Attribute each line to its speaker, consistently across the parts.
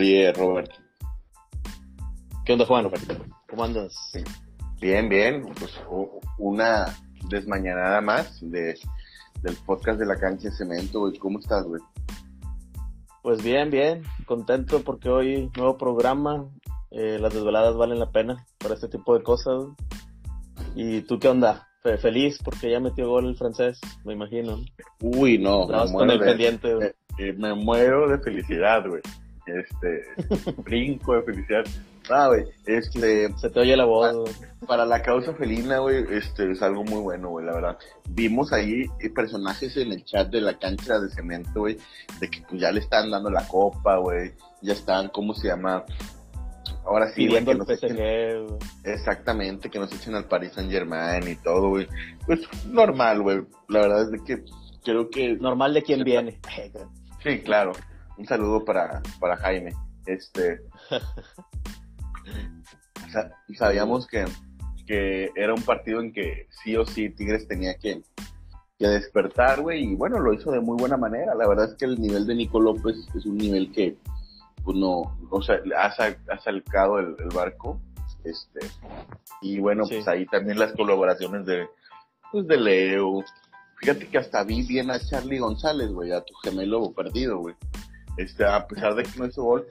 Speaker 1: Oye, Robert.
Speaker 2: ¿Qué onda, Juan? ¿Cómo andas?
Speaker 1: Bien, bien. Pues una desmañanada más de, del podcast de la cancha de cemento, güey. ¿Cómo estás, güey?
Speaker 2: Pues bien, bien. Contento porque hoy nuevo programa. Eh, las desveladas valen la pena para este tipo de cosas. ¿Y tú qué onda? Feliz porque ya metió gol el francés, me imagino.
Speaker 1: Uy, no.
Speaker 2: Me con el pendiente,
Speaker 1: güey. Eh, me muero de felicidad, güey. Este, brinco de felicidad. Ah, güey, este...
Speaker 2: Se te oye la voz,
Speaker 1: para, la causa felina, güey, este, es algo muy bueno, güey, la verdad. Vimos ahí personajes en el chat de la cancha de cemento, güey, de que pues ya le están dando la copa, güey, ya están, ¿cómo se llama? Ahora sí,
Speaker 2: güey, que nos echen,
Speaker 1: Exactamente, que nos echen al Paris Saint Germain y todo, güey. Pues normal, güey. La verdad es de que creo que...
Speaker 2: Normal de quien viene.
Speaker 1: Sí, claro. Un saludo para, para Jaime. Este. sabíamos que, que era un partido en que sí o sí Tigres tenía que, que despertar, güey, y bueno, lo hizo de muy buena manera. La verdad es que el nivel de Nico López es un nivel que, pues no, o sea, ha, ha salcado el, barco. Este, y bueno, pues ahí también las colaboraciones de, pues de Leo, Fíjate que hasta vi bien a Charlie González, güey, a tu gemelo perdido, güey. Este, a pesar de que no hizo gol,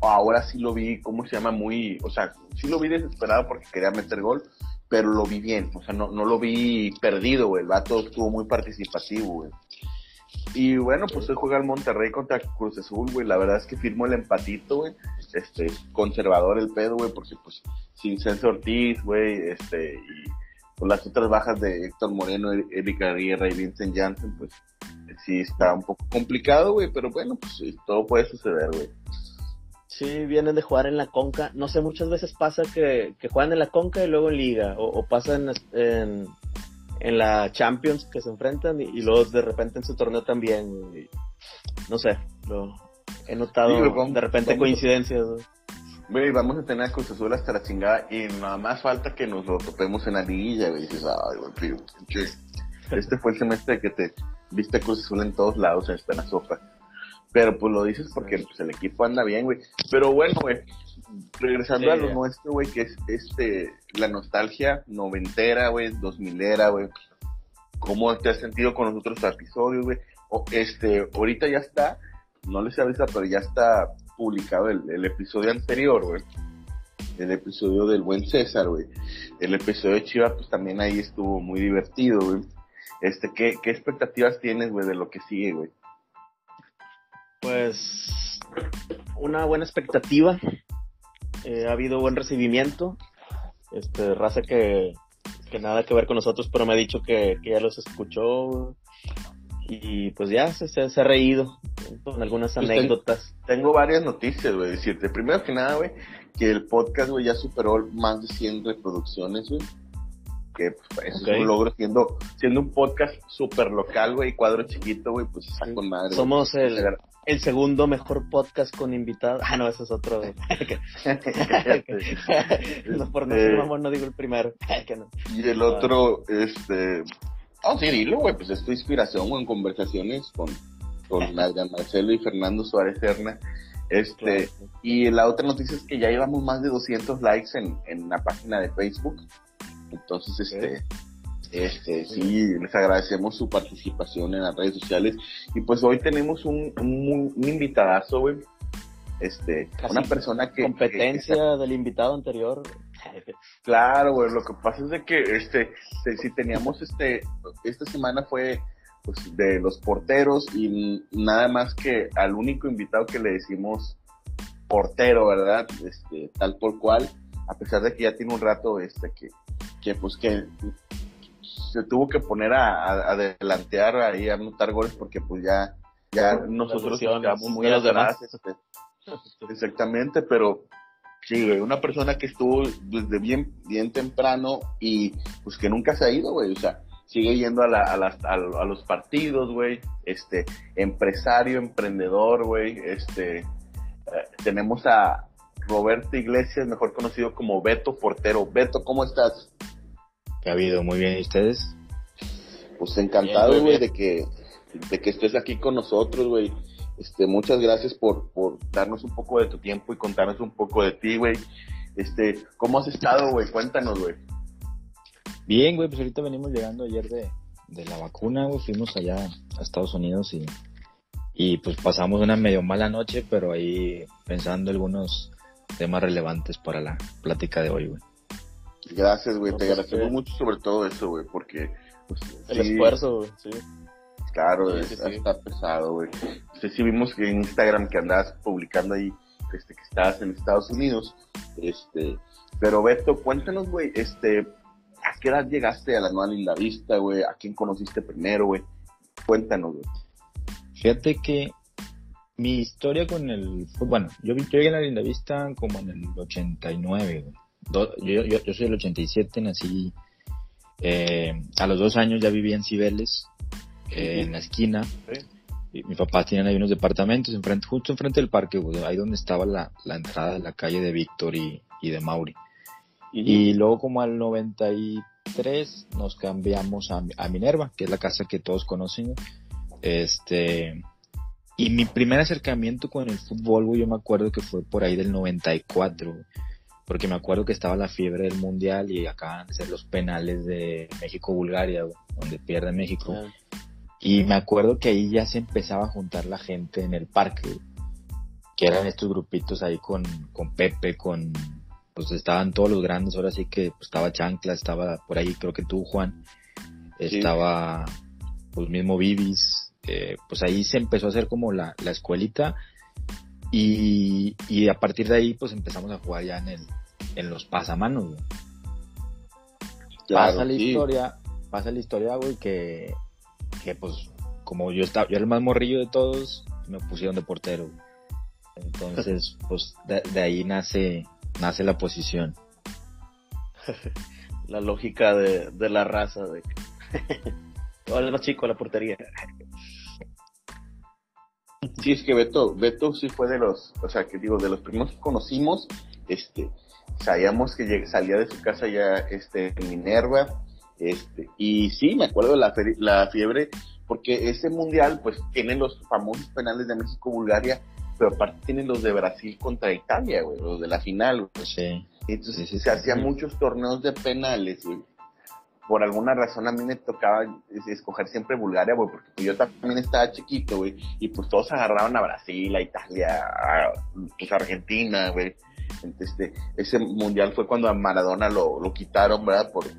Speaker 1: ahora sí lo vi, ¿cómo se llama? Muy, o sea, sí lo vi desesperado porque quería meter gol, pero lo vi bien, o sea, no, no lo vi perdido, güey. El vato estuvo muy participativo, güey. Y bueno, pues hoy juega el Monterrey contra Cruz Azul, güey. La verdad es que firmó el empatito, güey. Este, conservador el pedo, güey, porque pues sin Censo Ortiz, güey, este, y con las otras bajas de Héctor Moreno, Erika Guerra y Vincent Janssen, pues sí está un poco complicado, güey, pero bueno, pues todo puede suceder, güey.
Speaker 2: Sí, vienen de jugar en la Conca. No sé, muchas veces pasa que, que juegan en la Conca y luego en Liga, o, o pasa en, en, la Champions que se enfrentan y, luego de repente en su torneo también. no sé, lo he notado de repente coincidencias.
Speaker 1: Güey, vamos a tener a Cruz Azul hasta la chingada y nada más falta que nos lo topemos en la liguilla, güey. dices, ay, güey, Este fue el semestre que te viste Cruz Azul en todos lados, en la sopa. Pero pues lo dices porque pues, el equipo anda bien, güey. Pero bueno, güey, regresando a lo nuestro, güey, que es este, la nostalgia noventera, güey, dos milera, güey. ¿Cómo te has sentido con los otros episodios, güey? este, ahorita ya está, no les avisa, pero ya está publicado el, episodio anterior, güey. El episodio del buen César, güey. El episodio de Chivas, pues también ahí estuvo muy divertido, güey. Este, ¿qué, qué expectativas tienes, güey, de lo que sigue, güey?
Speaker 2: Pues una buena expectativa. Eh, ha habido buen recibimiento. Este, raza que, que nada que ver con nosotros, pero me ha dicho que, que ya los escuchó. Y pues ya se, se, ha reído con algunas pues anécdotas.
Speaker 1: Tengo, varias noticias, güey. Decirte, primero que nada, güey, que el podcast, güey, ya superó más de 100 reproducciones, güey. Que pues, es un logro siendo, siendo un podcast súper local, güey, cuadro chiquito, güey, pues está con madre.
Speaker 2: Somos el, el segundo mejor podcast con invitados. Ah, no, ese es otro. no, por no ser eh, no digo el primero.
Speaker 1: y el otro, este, Oh, sí, dilo, güey, pues es tu inspiración, güey, en conversaciones con, con Marcelo y Fernando Suárez Serna. Este, y la otra noticia es que ya llevamos más de 200 likes en, en la página de Facebook. Entonces, este, este, sí, les agradecemos su participación en las redes sociales. Y pues hoy tenemos un, un, un invitadazo, güey. Este, una persona que.
Speaker 2: Competencia del invitado anterior.
Speaker 1: Claro, güey, lo que pasa es de que este, si teníamos este, esta semana fue pues, de los porteros y nada más que al único invitado que le decimos portero, ¿verdad? Este, tal por cual, a pesar de que ya tiene un rato, este, que, que pues que se tuvo que poner a, adelantear ahí a anotar goles porque pues ya, ya nosotros
Speaker 2: quedamos muy a demás. Este,
Speaker 1: exactamente, pero Sí, güey, una persona que estuvo desde bien, bien temprano y pues que nunca se ha ido, güey, o sea, sigue yendo a, la, a, las, a, los partidos, güey, este, empresario, emprendedor, güey, este, eh, tenemos a Roberto Iglesias, mejor conocido como Beto Portero. Beto, ¿cómo estás?
Speaker 3: ¿Qué ha habido? Muy bien, ¿y ustedes?
Speaker 1: Pues encantado, güey, de que, de que estés aquí con nosotros, güey. Este, muchas gracias por, por darnos un poco de tu tiempo y contarnos un poco de ti, güey. Este, ¿cómo has estado, güey? Cuéntanos, güey.
Speaker 3: Bien, güey, pues ahorita venimos llegando ayer de, de la vacuna, güey. Fuimos allá a Estados Unidos y, y pues pasamos una medio mala noche, pero ahí pensando algunos temas relevantes para la plática de hoy, güey.
Speaker 1: Gracias, güey,
Speaker 2: No,
Speaker 1: te
Speaker 2: pues,
Speaker 1: agradecemos
Speaker 2: sí.
Speaker 1: mucho sobre todo eso, güey, porque... pues,
Speaker 2: El
Speaker 1: sí,
Speaker 2: esfuerzo, güey, sí.
Speaker 1: Claro,
Speaker 2: Sí,
Speaker 1: es-
Speaker 2: sí,
Speaker 1: está pesado, güey. Este, sí vimos que en Instagram que andabas publicando ahí este, que estabas en Estados Unidos. Este, pero Beto, cuéntanos, güey, este, ¿a qué edad llegaste a la Nueva Linda Vista, güey? ¿A quién conociste primero, güey? Cuéntanos, güey.
Speaker 3: Fíjate que mi historia con el fútbol, bueno, yo, vi- yo llegué a la Linda Vista como en el 89, güey. Do- yo, yo, yo soy del 87, nací, eh, a los dos años ya vivía en Cibeles, eh, en la esquina.
Speaker 1: Sí.
Speaker 3: Y mis papás tenían ahí unos departamentos enfrente, justo enfrente del parque, ahí donde estaba la, la entrada de la calle de Víctor y, y de Mauri. Y luego como al 93 nos cambiamos a, a Minerva, que es la casa que todos conocen. Este, y mi primer acercamiento con el fútbol, güey, yo me acuerdo que fue por ahí del 94, güey, porque me acuerdo que estaba la fiebre del mundial y acaban de ser los penales de México-Bulgaria, donde pierde México.
Speaker 2: Ah,
Speaker 3: Y me acuerdo que ahí ya se empezaba a juntar la gente en el parque, que eran estos grupitos ahí con, con Pepe, con, pues estaban todos los grandes, ahora sí que pues, estaba Chancla, estaba por ahí, creo que tú, Juan,
Speaker 1: Sí.
Speaker 3: estaba pues mismo Vivis, eh, pues ahí se empezó a hacer como la, la escuelita y, y a partir de ahí pues empezamos a jugar ya en el, en los pasamanos, güey
Speaker 1: Claro,
Speaker 3: pasa la
Speaker 1: sí.
Speaker 3: historia, pasa la historia, güey, que, que pues, como yo estaba, yo era el más morrillo de todos, me pusieron de portero. güey. Entonces, pues, de, de ahí nace, nace la posición.
Speaker 2: La lógica de, de la raza, de ¿Cuál es el más chico la portería?
Speaker 1: Sí, es que Beto, Beto sí fue de los, o sea, que digo, de los primeros que conocimos, este, sabíamos que salía de su casa ya, este, en Minerva, este, y sí, me acuerdo de la, la fiebre, porque ese mundial, pues, tiene los famosos penales de México-Bulgaria, pero aparte tiene los de Brasil contra Italia, güey, los de la final, güey.
Speaker 3: Sí.
Speaker 1: Entonces
Speaker 3: Sí, sí,
Speaker 1: se
Speaker 3: sí.
Speaker 1: hacían muchos torneos de penales, güey. Por alguna razón a mí me tocaba es- escoger siempre Bulgaria, güey, porque pues, yo también estaba chiquito, güey, y pues todos agarraron a Brasil, a Italia, a pues, Argentina, güey. Este, ese mundial fue cuando a Maradona lo, lo quitaron, ¿verdad? Porque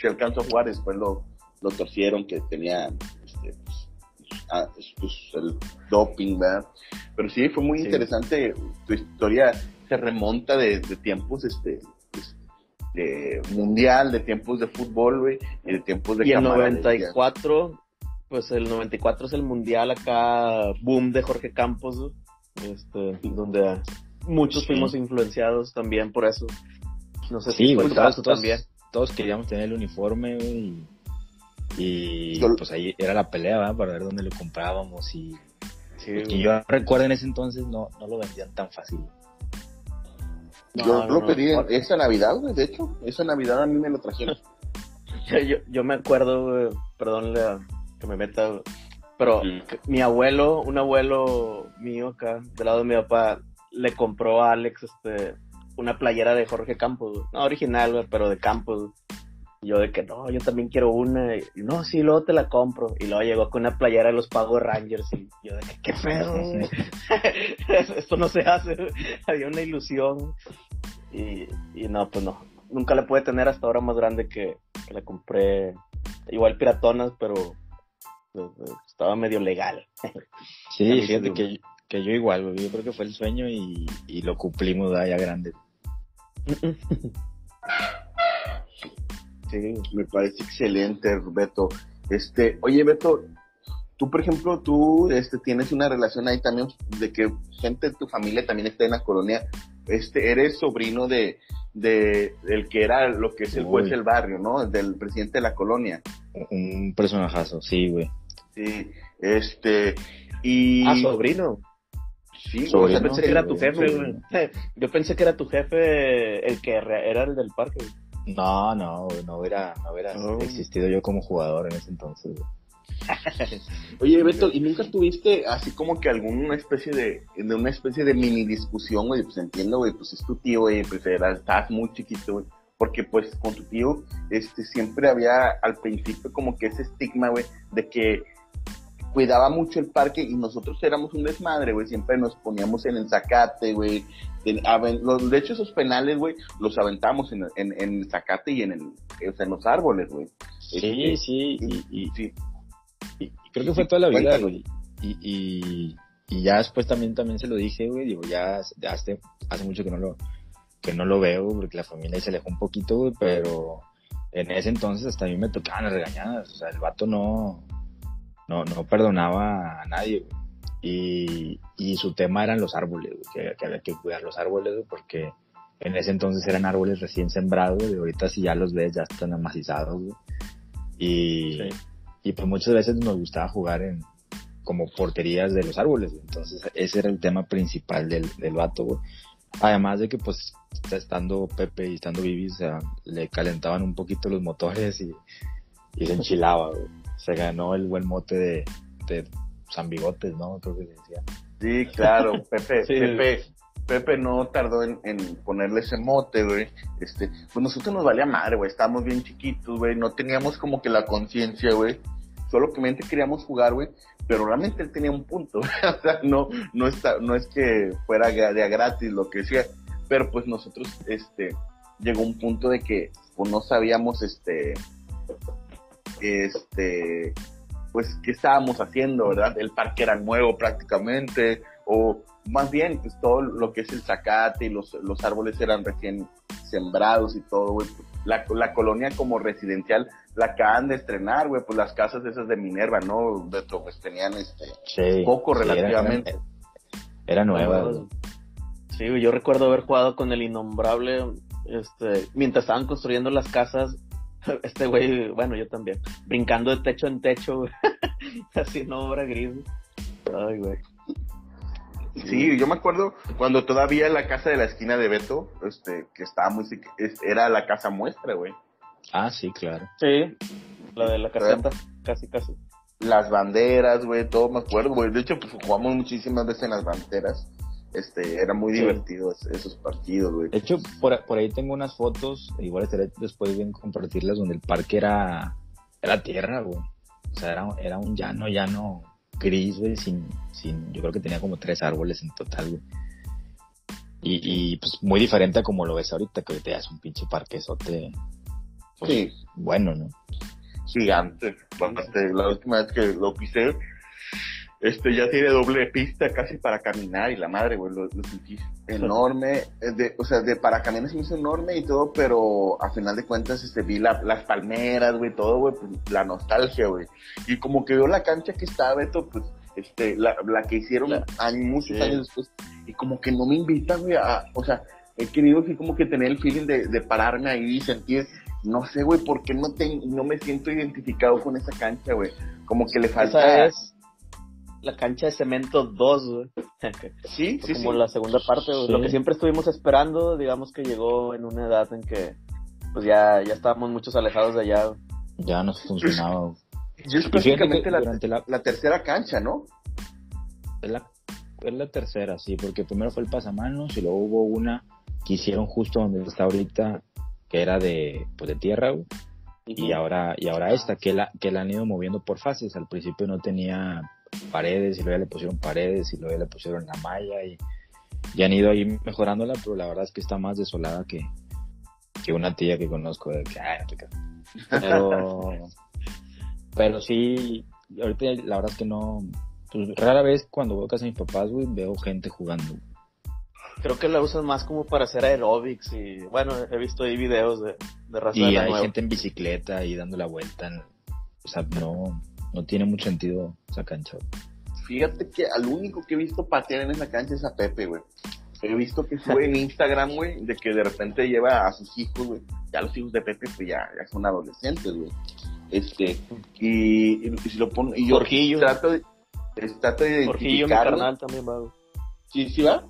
Speaker 1: se alcanzó a jugar, después lo, lo torcieron, que tenía este, pues, ah, pues, el doping, ¿verdad? Pero sí, fue muy
Speaker 2: Sí.
Speaker 1: interesante. Tu historia se remonta de, de tiempos, este, de mundial, de tiempos de fútbol, güey, y de tiempos de
Speaker 2: Y el
Speaker 1: camaradería.
Speaker 2: 94, pues el 94 es el mundial acá, boom de Jorge Campos, este, donde muchos
Speaker 3: Sí.
Speaker 2: fuimos influenciados también por eso. No sé
Speaker 3: Sí,
Speaker 2: si fue
Speaker 3: todos,
Speaker 2: también.
Speaker 3: todos queríamos tener el uniforme, güey, y, y,
Speaker 1: Yo-
Speaker 3: pues ahí era la pelea, ¿verdad? Para ver dónde lo comprábamos y...
Speaker 2: Sí,
Speaker 3: Porque
Speaker 2: güey.
Speaker 3: yo recuerdo en ese entonces no, no lo vendían tan fácil.
Speaker 1: Yo
Speaker 2: No, no,
Speaker 1: lo
Speaker 2: no.
Speaker 1: pedí en- esa Navidad, güey, de hecho, esa Navidad a mí me lo trajeron.
Speaker 2: Yo, me acuerdo, güey, perdón la- que me meta, güey, pero mi abuelo, un abuelo mío acá, del lado de mi papá, le compró a Alex este una playera de Jorge Campos, güey. no original, güey, pero de Campos. Y yo de que no, yo también quiero una, y no, sí, luego te la compro. Y luego llegó con una playera de los Pagos Rangers y yo de que qué pedo, esto no se hace, había una ilusión. Y, y no, pues no, nunca la pude tener hasta ahora más grande que, que la compré igual piratonas, pero pues, estaba medio legal. A
Speaker 3: Sí, fíjate que, que yo igual, güey, yo creo que fue el sueño y, y lo cumplimos ya grande.
Speaker 2: Sí,
Speaker 1: Me parece excelente, Beto. Este, oye, Beto, tú, por ejemplo, tú este, tienes una relación ahí también de que gente de tu familia también está en la colonia. Este, eres sobrino de, de el que era lo que es el juez
Speaker 3: Uy.
Speaker 1: del barrio, ¿no? Del presidente de la colonia.
Speaker 3: Un personajazo, sí, güey.
Speaker 1: Sí, este, y...
Speaker 2: Ah, sobrino.
Speaker 1: Sí,
Speaker 3: Sobrino,
Speaker 1: o sea,
Speaker 2: pensé que era tu jefe, güey. Yo pensé que era tu jefe el que era el del parque. güey.
Speaker 3: No, no, no hubiera, no hubiera
Speaker 2: Oh.
Speaker 3: existido yo como jugador en ese entonces. güey.
Speaker 1: Oye, Beto, ¿y nunca tuviste así como que alguna especie de, de una especie de mini discusión, güey? Pues entiendo, güey, pues es tu tío, güey, pues era, estás muy chiquito, güey. Porque pues con tu tío, este, siempre había al principio como que ese estigma, güey, de que cuidaba mucho el parque y nosotros éramos un desmadre, güey. Siempre nos poníamos en el zacate, güey. De, hecho, esos penales, güey, los aventamos en, en, en, el zacate y en, el, en los árboles, güey.
Speaker 3: Sí, este, sí, y, sí. Y, creo que fue toda la vida, güey. Y, y, ya después también, también se lo dije, güey. Digo, ya, hace, hace mucho que no lo que no lo veo porque la familia se alejó un poquito, güey, pero en ese entonces hasta a mí me tocaban las regañadas. O sea, el vato no no, no perdonaba a nadie, Y, y su tema eran los árboles, que, había que cuidar los árboles, porque en ese entonces eran árboles recién sembrados, y ahorita si ya los ves ya están amacizados, Y, y pues muchas veces nos gustaba jugar en como porterías de los árboles, entonces ese era el tema principal del, del vato, Además de que pues estando Pepe y estando Vivi, le calentaban un poquito los motores y, y se enchilaba, se ganó el buen mote de, de San Bigotes, ¿no? Creo que decía.
Speaker 1: Sí, claro, Pepe, Pepe, Pepe no tardó en, en, ponerle ese mote, güey. Este, pues nosotros nos valía madre, güey. Estábamos bien chiquitos, güey. No teníamos como que la conciencia, güey. Solo que mente queríamos jugar, güey. Pero realmente él tenía un punto, o sea, no, no está, no es que fuera de gratis lo que sea. Pero pues nosotros, este, llegó un punto de que, pues no sabíamos, este, este, pues, qué estábamos haciendo, ¿verdad? El parque era nuevo prácticamente, o más bien, pues todo lo que es el zacate y los, los árboles eran recién sembrados y todo, güey. La, la colonia como residencial la acaban de estrenar, güey, pues las casas esas de Minerva, ¿no? De pues tenían este poco relativamente.
Speaker 3: Era, nueva.
Speaker 2: Sí, yo recuerdo haber jugado con el innombrable, este, mientras estaban construyendo las casas, este güey, bueno, yo también, brincando de techo en techo, así en obra gris. Ay, güey.
Speaker 1: Sí, yo me acuerdo cuando todavía la casa de la esquina de Beto, este, que estaba muy, era la casa muestra, güey.
Speaker 3: Ah, sí, claro.
Speaker 2: Sí, la de la caseta, casi, casi.
Speaker 1: Las banderas, güey, todo me acuerdo, güey. De hecho, pues jugamos muchísimas veces en las banderas. Este, era muy divertido esos partidos, güey.
Speaker 3: De hecho, por, por, ahí tengo unas fotos, igual estaré después bien compartirlas, donde el parque era, era tierra, güey. O sea, era, era un llano, llano gris, güey, sin, sin, yo creo que tenía como tres árboles en total, güey. Y, y pues muy diferente a como lo ves ahorita, que ahorita ya es un pinche parquesote. Pues, sí. Bueno, ¿no?
Speaker 1: Gigante. La última vez que lo pisé, este ya tiene doble pista casi para caminar y la madre, güey, lo, sentí enorme, de, o sea, de para caminar se me hizo enorme y todo, pero a final de cuentas, este, vi la, las palmeras, güey, todo, güey, pues, la nostalgia, güey, y como que veo la cancha que está, Beto, pues, este, la, la que hicieron muchos años después, y como que no me invitan, güey, a, o sea, he querido así como que tener el feeling de, de pararme ahí y sentir, no sé, güey, porque no, te, no me siento identificado con esa cancha, güey, como que le falta
Speaker 2: la cancha de cemento 2, güey.
Speaker 1: Sí, sí,
Speaker 2: Como la segunda parte, Lo que siempre estuvimos esperando, digamos que llegó en una edad en que, pues ya, ya estábamos muchos alejados de allá.
Speaker 3: Ya nos funcionaba.
Speaker 1: Y es prácticamente la, la, tercera cancha, ¿no?
Speaker 3: Es la, es la tercera, sí, porque primero fue el pasamanos y luego hubo una que hicieron justo donde está ahorita, que era de, pues de tierra, güey. Y ahora, y ahora esta, que la, que la han ido moviendo por fases. Al principio no tenía paredes y luego ya le pusieron paredes y luego ya le pusieron la malla y, han ido ahí mejorándola, pero la verdad es que está más desolada que, que una tía que conozco de que, pero, pero sí, ahorita la verdad es que no, pues, rara vez cuando voy a casa de mis papás, veo gente jugando.
Speaker 2: Creo que la usan más como para hacer aerobics y, bueno, he visto ahí videos de, de raza
Speaker 3: Y hay gente en bicicleta y dando la vuelta, o sea, no, no tiene mucho sentido esa cancha.
Speaker 1: Fíjate que al único que he visto patear en esa cancha es a Pepe, güey. He visto que sube en Instagram, güey, de que de repente lleva a sus hijos, güey. Ya los hijos de Pepe, pues ya, ya son adolescentes, güey. Este, y, y, si lo pongo, y yo
Speaker 2: Jorgillo.
Speaker 1: trato de, trato de
Speaker 2: Jorgillo, mi carnal también va, güey.
Speaker 1: ¿Sí, sí va?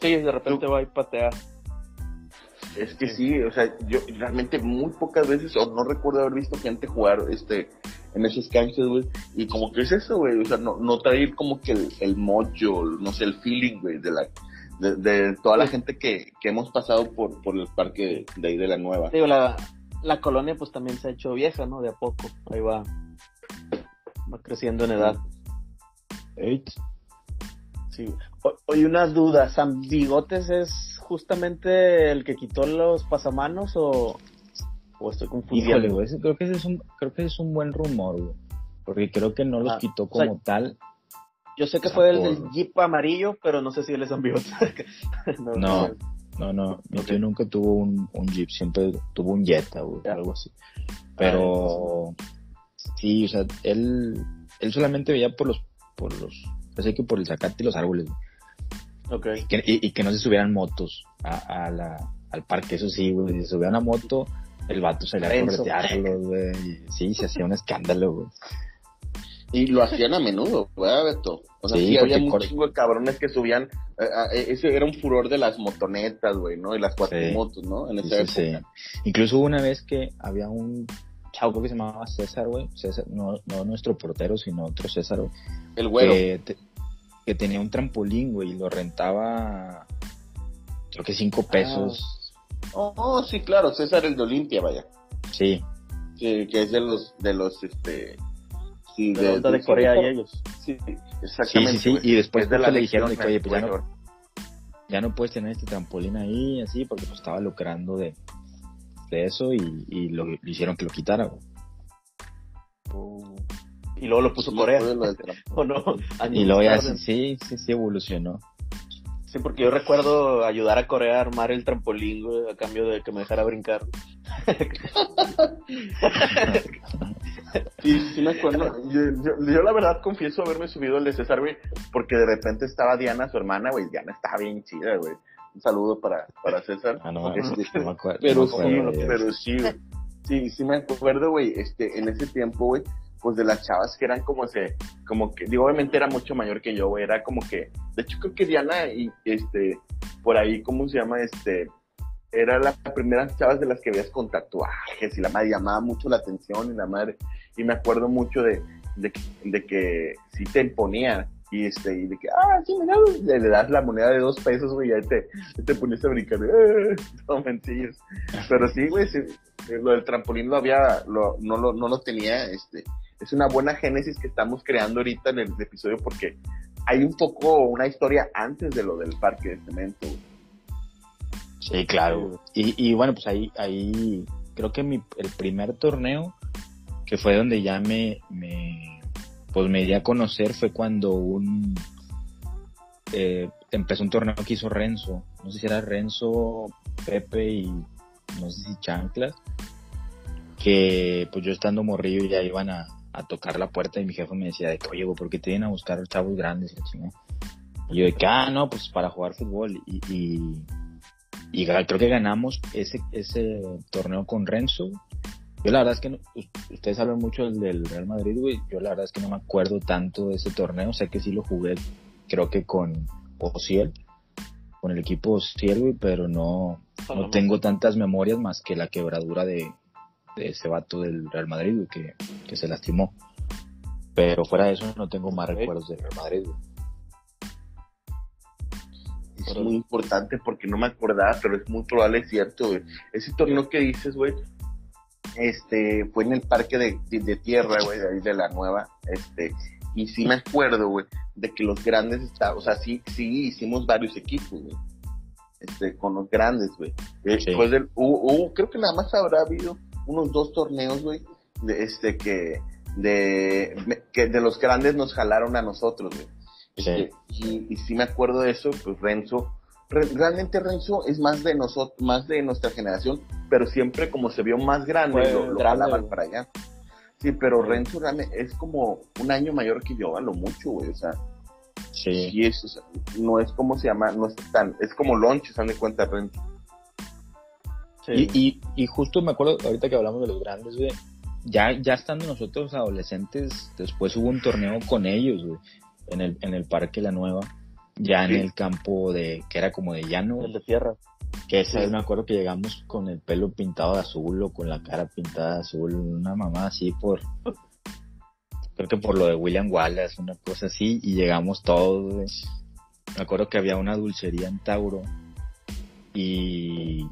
Speaker 2: Sí, de repente va y patea.
Speaker 1: Es que sí, o sea, yo realmente muy pocas veces, o no recuerdo haber visto gente jugar este en esas canchas, güey. Y como que es eso, güey, o sea, no, no traer como que el, el mocho, no sé, el feeling, güey, de la de, toda la gente que, que hemos pasado por, por el parque de ahí de la nueva.
Speaker 2: Digo, la, la colonia pues también se ha hecho vieja, ¿no? De a poco, ahí va, va creciendo en edad.
Speaker 3: Eight.
Speaker 2: Sí. Oye, una duda, ¿San Bigotes es justamente el que quitó los pasamanos o, o estoy confundiendo?
Speaker 3: Híjole, güey, creo que ese es un, creo que es un buen rumor, güey. Porque creo que no los ah, quitó como tal.
Speaker 2: Yo sé que fue el del Jeep amarillo, pero no sé si él es San Bigotes.
Speaker 3: no, no, no, no. Mi tío nunca tuvo un, un, Jeep, siempre tuvo un Jetta o algo así. Pero sí, o sea, él, él solamente veía por los, por los, así que por el zacate y los árboles.
Speaker 2: Okay.
Speaker 3: Y, que, no se subieran motos a, la, al parque, eso sí, güey. Si se subía una moto, el vato se le a corretearlo, güey. Sí, se hacía un escándalo, güey.
Speaker 1: Y lo hacían a menudo, güey, Beto. O sea, sí, había un chingo de cabrones que subían. Eh, eh, ese era un furor de las motonetas, güey, ¿no? Y las cuatrimotos, ¿no? En esa época.
Speaker 3: Incluso hubo una vez que había un chavo que se llamaba César, güey. César, no, no nuestro portero, sino otro César, güey.
Speaker 1: El güero.
Speaker 3: Que, tenía un trampolín, güey, y lo rentaba. Creo que cinco pesos.
Speaker 1: Ah. Oh, sí, claro, César el de Olimpia, vaya.
Speaker 3: Sí.
Speaker 1: Que, que es de los, de los, este
Speaker 2: Sí, de, de, Corea y ellos.
Speaker 1: Sí, exactamente.
Speaker 3: Sí, sí, Y después de la le dijeron que, oye, pues ya no, ya no puedes tener este trampolín ahí, así, porque pues estaba lucrando de, de eso y, y lo, le hicieron que lo quitara.
Speaker 2: Oh. Y luego lo puso Corea. ¿O no?
Speaker 3: Y luego ya sí, sí, sí evolucionó.
Speaker 2: Sí, porque yo recuerdo ayudar a Corea a armar el trampolín, a cambio de que me dejara brincar.
Speaker 1: sí, sí me acuerdo. Yo, la verdad confieso haberme subido el de César, güey, porque de repente estaba Diana, su hermana, güey. Diana estaba bien chida, güey. Un saludo para, para César.
Speaker 3: Ah, no, este, me acuerdo.
Speaker 1: Pero, sí, pero sí, Sí, sí me acuerdo, güey. Este, en ese tiempo, güey, pues de las chavas que eran como se, como que, digo, obviamente era mucho mayor que yo, güey, era como que, de hecho creo que Diana y este, por ahí, ¿cómo se llama? Este, era la primera chavas de las que veías con tatuajes y la madre llamaba mucho la atención y la madre, y me acuerdo mucho de, de, de que sí te imponía y este, y de que, ah, sí, mira, le, le das la moneda de dos pesos, güey, y ahí te, te pones a brincar, eh, no Pero sí, güey, lo del trampolín lo había, no, lo, no lo tenía, este, es una buena génesis que estamos creando ahorita en el episodio porque hay un poco una historia antes de lo del parque de cemento.
Speaker 3: Sí, claro. Y, y bueno, pues ahí, ahí creo que mi, el primer torneo que fue donde ya me, me pues me di a conocer fue cuando un eh, empezó un torneo que hizo Renzo, no sé si era Renzo, Pepe y no sé si Chanclas, que pues yo estando morrillo ya iban a, a tocar la puerta y mi jefe me decía de que, oye, ¿por qué te vienen a buscar chavos grandes? Y, yo de que, ah, no, pues para jugar fútbol. Y, y, creo que ganamos ese, ese torneo con Renzo. Yo la verdad es que ustedes hablan mucho del, Real Madrid, güey. Yo la verdad es que no me acuerdo tanto de ese torneo. Sé que sí lo jugué, creo que con Ociel, con el equipo Ociel, güey, pero no, no tengo tantas memorias más que la quebradura de ese vato del Real Madrid, que, que se lastimó. Pero fuera de eso no tengo más recuerdos del Real Madrid,
Speaker 1: Es muy importante porque no me acordaba, pero es muy probable, es cierto, Ese torneo que dices, güey, este, fue en el parque de, de, tierra, güey, de ahí de la nueva, este, y sí me acuerdo, güey, de que los grandes estaban, o sea, sí, sí hicimos varios equipos, güey, este, con los grandes, güey. Después del, creo que nada más habrá habido unos dos torneos, güey, de, este, que, de, que de los grandes nos jalaron a nosotros, güey. Este, y, y si me acuerdo de eso, pues Renzo, realmente Renzo es más de nosotros, más de nuestra generación, pero siempre como se vio más grande, lo, jalaban para allá. Sí, pero Renzo realmente es como un año mayor que yo, a lo mucho, güey, o sea. Sí. Y eso, no es como se llama, no es tan, es como Lonche, se dan cuenta Renzo.
Speaker 3: Y, y, justo me acuerdo, ahorita que hablamos de los grandes, güey, ya, ya estando nosotros adolescentes, después hubo un torneo con ellos, güey, en el, en el Parque La Nueva, ya en el campo de, que era como de llano.
Speaker 2: El de tierra.
Speaker 3: Que esa vez me acuerdo que llegamos con el pelo pintado de azul o con la cara pintada de azul, una mamá así por, creo que por lo de William Wallace, una cosa así, y llegamos todos, güey. Me acuerdo que había una dulcería en Tauro y...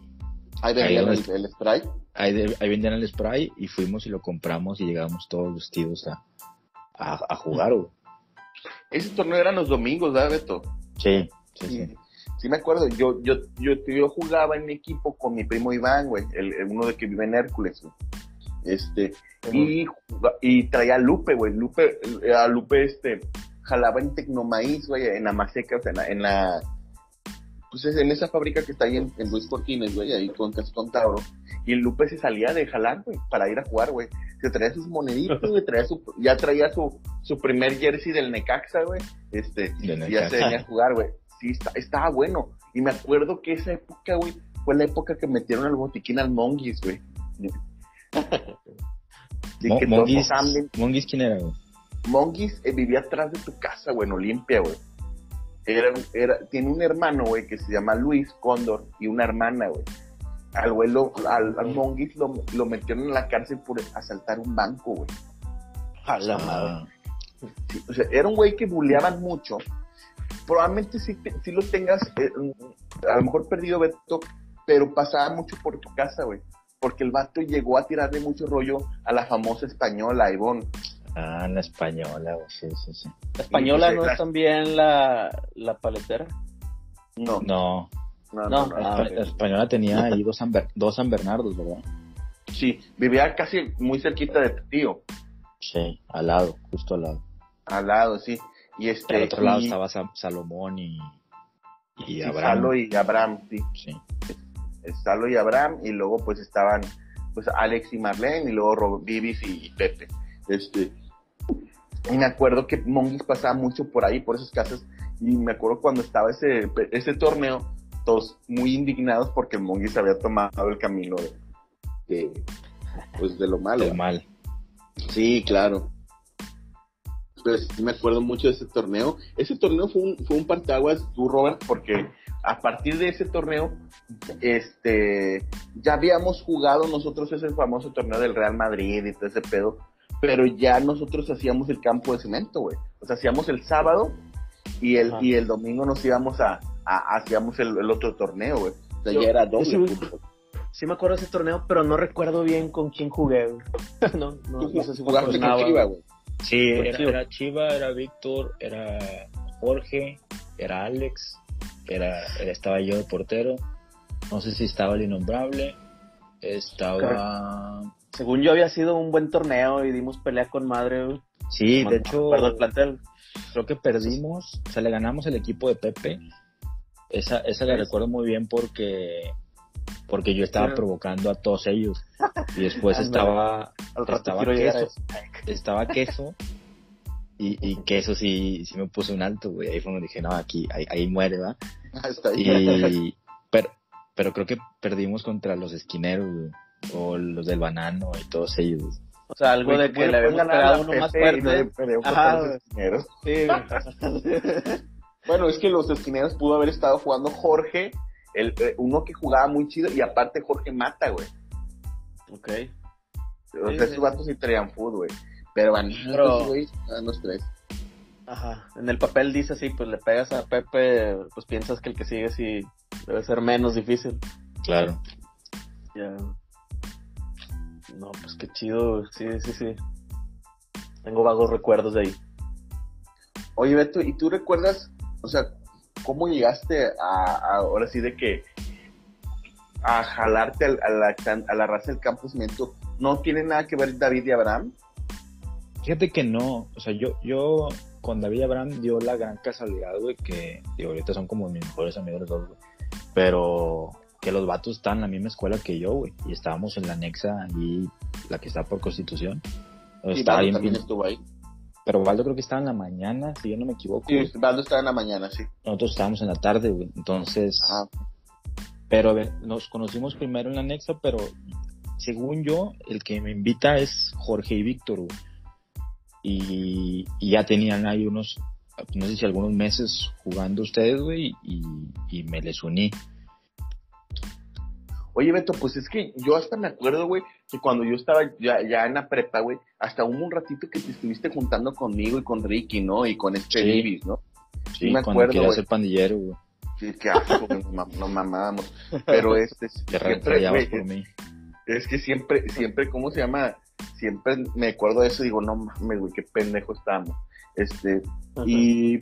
Speaker 1: Ahí vendían el, el, spray.
Speaker 3: Ahí, ahí, vendían el spray y fuimos y lo compramos y llegamos todos vestidos a, a, a jugar, güey.
Speaker 1: Ese torneo eran los domingos, ¿verdad, Beto?
Speaker 3: Sí, sí, sí.
Speaker 1: Sí me acuerdo, yo, yo, yo, yo jugaba en mi equipo con mi primo Iván, güey, el, uno de que vive en Hércules, güey. Este, y, y traía a Lupe, güey, Lupe, a Lupe, este, jalaba en Tecnomaíz, güey, en Amaseca, o sea, en la, en la pues en esa fábrica que está ahí en, Luis Cortines, güey, ahí con Cascón Tauro, y el Lupe se salía de jalar, güey, para ir a jugar, güey. Se traía sus moneditos, güey, traía su, ya traía su, su primer jersey del Necaxa, güey, este, y ya se venía a jugar, güey sí, estaba bueno. Y me acuerdo que esa época, güey, fue la época que metieron al botiquín al Monguis, güey.
Speaker 3: Monguis, ¿quién era, güey?
Speaker 1: Monguis eh, vivía atrás de tu casa, güey, en Olimpia, güey. Era, era, tiene un hermano, güey, que se llama Luis Cóndor y una hermana, güey. Al güey, al, al Monguis lo, lo, metieron en la cárcel por asaltar un banco, güey.
Speaker 2: A la madre.
Speaker 1: o sea, era un güey que buleaban mucho probablemente sí, sí lo tengas, eh, a lo mejor perdido Beto, pero pasaba mucho por tu casa, güey. Porque el vato llegó a tirarle mucho rollo a la famosa española, Ivonne.
Speaker 3: Ah, la española, güey, sí, sí, sí.
Speaker 2: ¿La española no es también la, la paletera?
Speaker 3: No. No. No, no, la, española tenía ahí dos San, dos San Bernardos, ¿verdad?
Speaker 1: Sí, vivía casi muy cerquita de tu tío.
Speaker 3: Sí, al lado, justo al lado.
Speaker 1: Al lado, sí. Y este,
Speaker 3: Al otro lado estaba Salomón y, y Abraham.
Speaker 1: Salo y Abraham, sí. sí. Salo y Abraham, y luego pues estaban pues Alex y Marlene, y luego Vivis y Pepe. Este, y me acuerdo que Monguis pasaba mucho por ahí, por esas casas, y me acuerdo cuando estaba ese, ese torneo, todos muy indignados porque Monguis había tomado el camino de, pues de lo malo.
Speaker 3: De mal.
Speaker 1: Sí, claro me acuerdo mucho de ese torneo. Ese torneo fue un, fue un parteaguas, tú, Robert, porque a partir de ese torneo, este, ya habíamos jugado nosotros ese famoso torneo del Real Madrid y todo ese pedo, pero ya nosotros hacíamos el campo de cemento, güey. O sea, hacíamos el sábado y el, y el domingo nos íbamos a, hacíamos el, otro torneo, güey. O sea, ya era doble.
Speaker 2: Sí, me acuerdo de ese torneo, pero no recuerdo bien con quién jugué, no, no,
Speaker 1: sé si jugaste con Chiva, güey.
Speaker 3: Sí, era, Chiva, era Víctor, era Jorge, era Alex, era, estaba yo de portero. No sé si estaba el innombrable. Estaba.
Speaker 2: Según yo había sido un buen torneo y dimos pelea con madre.
Speaker 3: Sí, de hecho.
Speaker 2: el plantel.
Speaker 3: Creo que perdimos, o sea, le ganamos el equipo de Pepe. Esa, esa la recuerdo muy bien porque porque yo estaba provocando a todos ellos. Y después estaba, estaba queso, estaba queso, y, queso sí, sí me puso un alto, güey. Ahí fue donde dije, no, aquí, ahí, muere, ¿va?
Speaker 1: Está
Speaker 3: Y, pero, pero creo que perdimos contra los esquineros, o los del banano y todos ellos.
Speaker 2: O sea, algo de que le habíamos pegado uno más fuerte.
Speaker 1: Sí. bueno, es que los esquineros pudo haber estado jugando Jorge el, eh, uno que jugaba muy chido y aparte Jorge Mata, güey.
Speaker 2: Ok.
Speaker 1: Vatos sí traían fútbol, güey. Pero van güey, los tres.
Speaker 2: Ajá. En el papel dice así, pues le pegas a Pepe, pues piensas que el que sigue sí debe ser menos difícil.
Speaker 3: Claro.
Speaker 2: Ya. No, pues qué chido, sí, sí, sí. Tengo vagos recuerdos de ahí.
Speaker 1: Oye, Beto, ¿y tú recuerdas, o sea, ¿cómo llegaste a, ahora sí de que a jalarte a, la, a la raza del campo cemento? ¿No tiene nada que ver David y Abraham?
Speaker 3: Fíjate que no, o sea, yo, yo con David y Abraham dio la gran casualidad, güey, que ahorita son como mis mejores amigos los dos, güey. Pero que los vatos están en la misma escuela que yo, güey, y estábamos en la anexa y la que está por constitución.
Speaker 1: Y también estuvo ahí.
Speaker 3: Pero Valdo creo que estaba en la mañana, si yo no me equivoco.
Speaker 1: Sí, Valdo estaba en la mañana, sí.
Speaker 3: Nosotros estábamos en la tarde, güey. Entonces. Ah. Pero a ver, nos conocimos primero en la anexa, pero según yo, el que me invita es Jorge y Víctor, güey. Y, ya tenían ahí unos, no sé si algunos meses jugando ustedes, güey, y, y me les uní.
Speaker 1: Oye, Beto, pues es que yo hasta me acuerdo, güey, que cuando yo estaba ya, ya en la prepa, güey, hasta hubo un ratito que te estuviste juntando conmigo y con Ricky, ¿no? Y con este
Speaker 3: sí.
Speaker 1: ¿no?
Speaker 3: Sí, me acuerdo, quería ser pandillero, güey.
Speaker 1: Sí, qué asco, nos mamábamos. Pero este,
Speaker 3: siempre, güey, por mí.
Speaker 1: Es que siempre, siempre, ¿cómo se llama? Siempre me acuerdo de eso y digo, no mames, güey, qué pendejo estamos. Este, y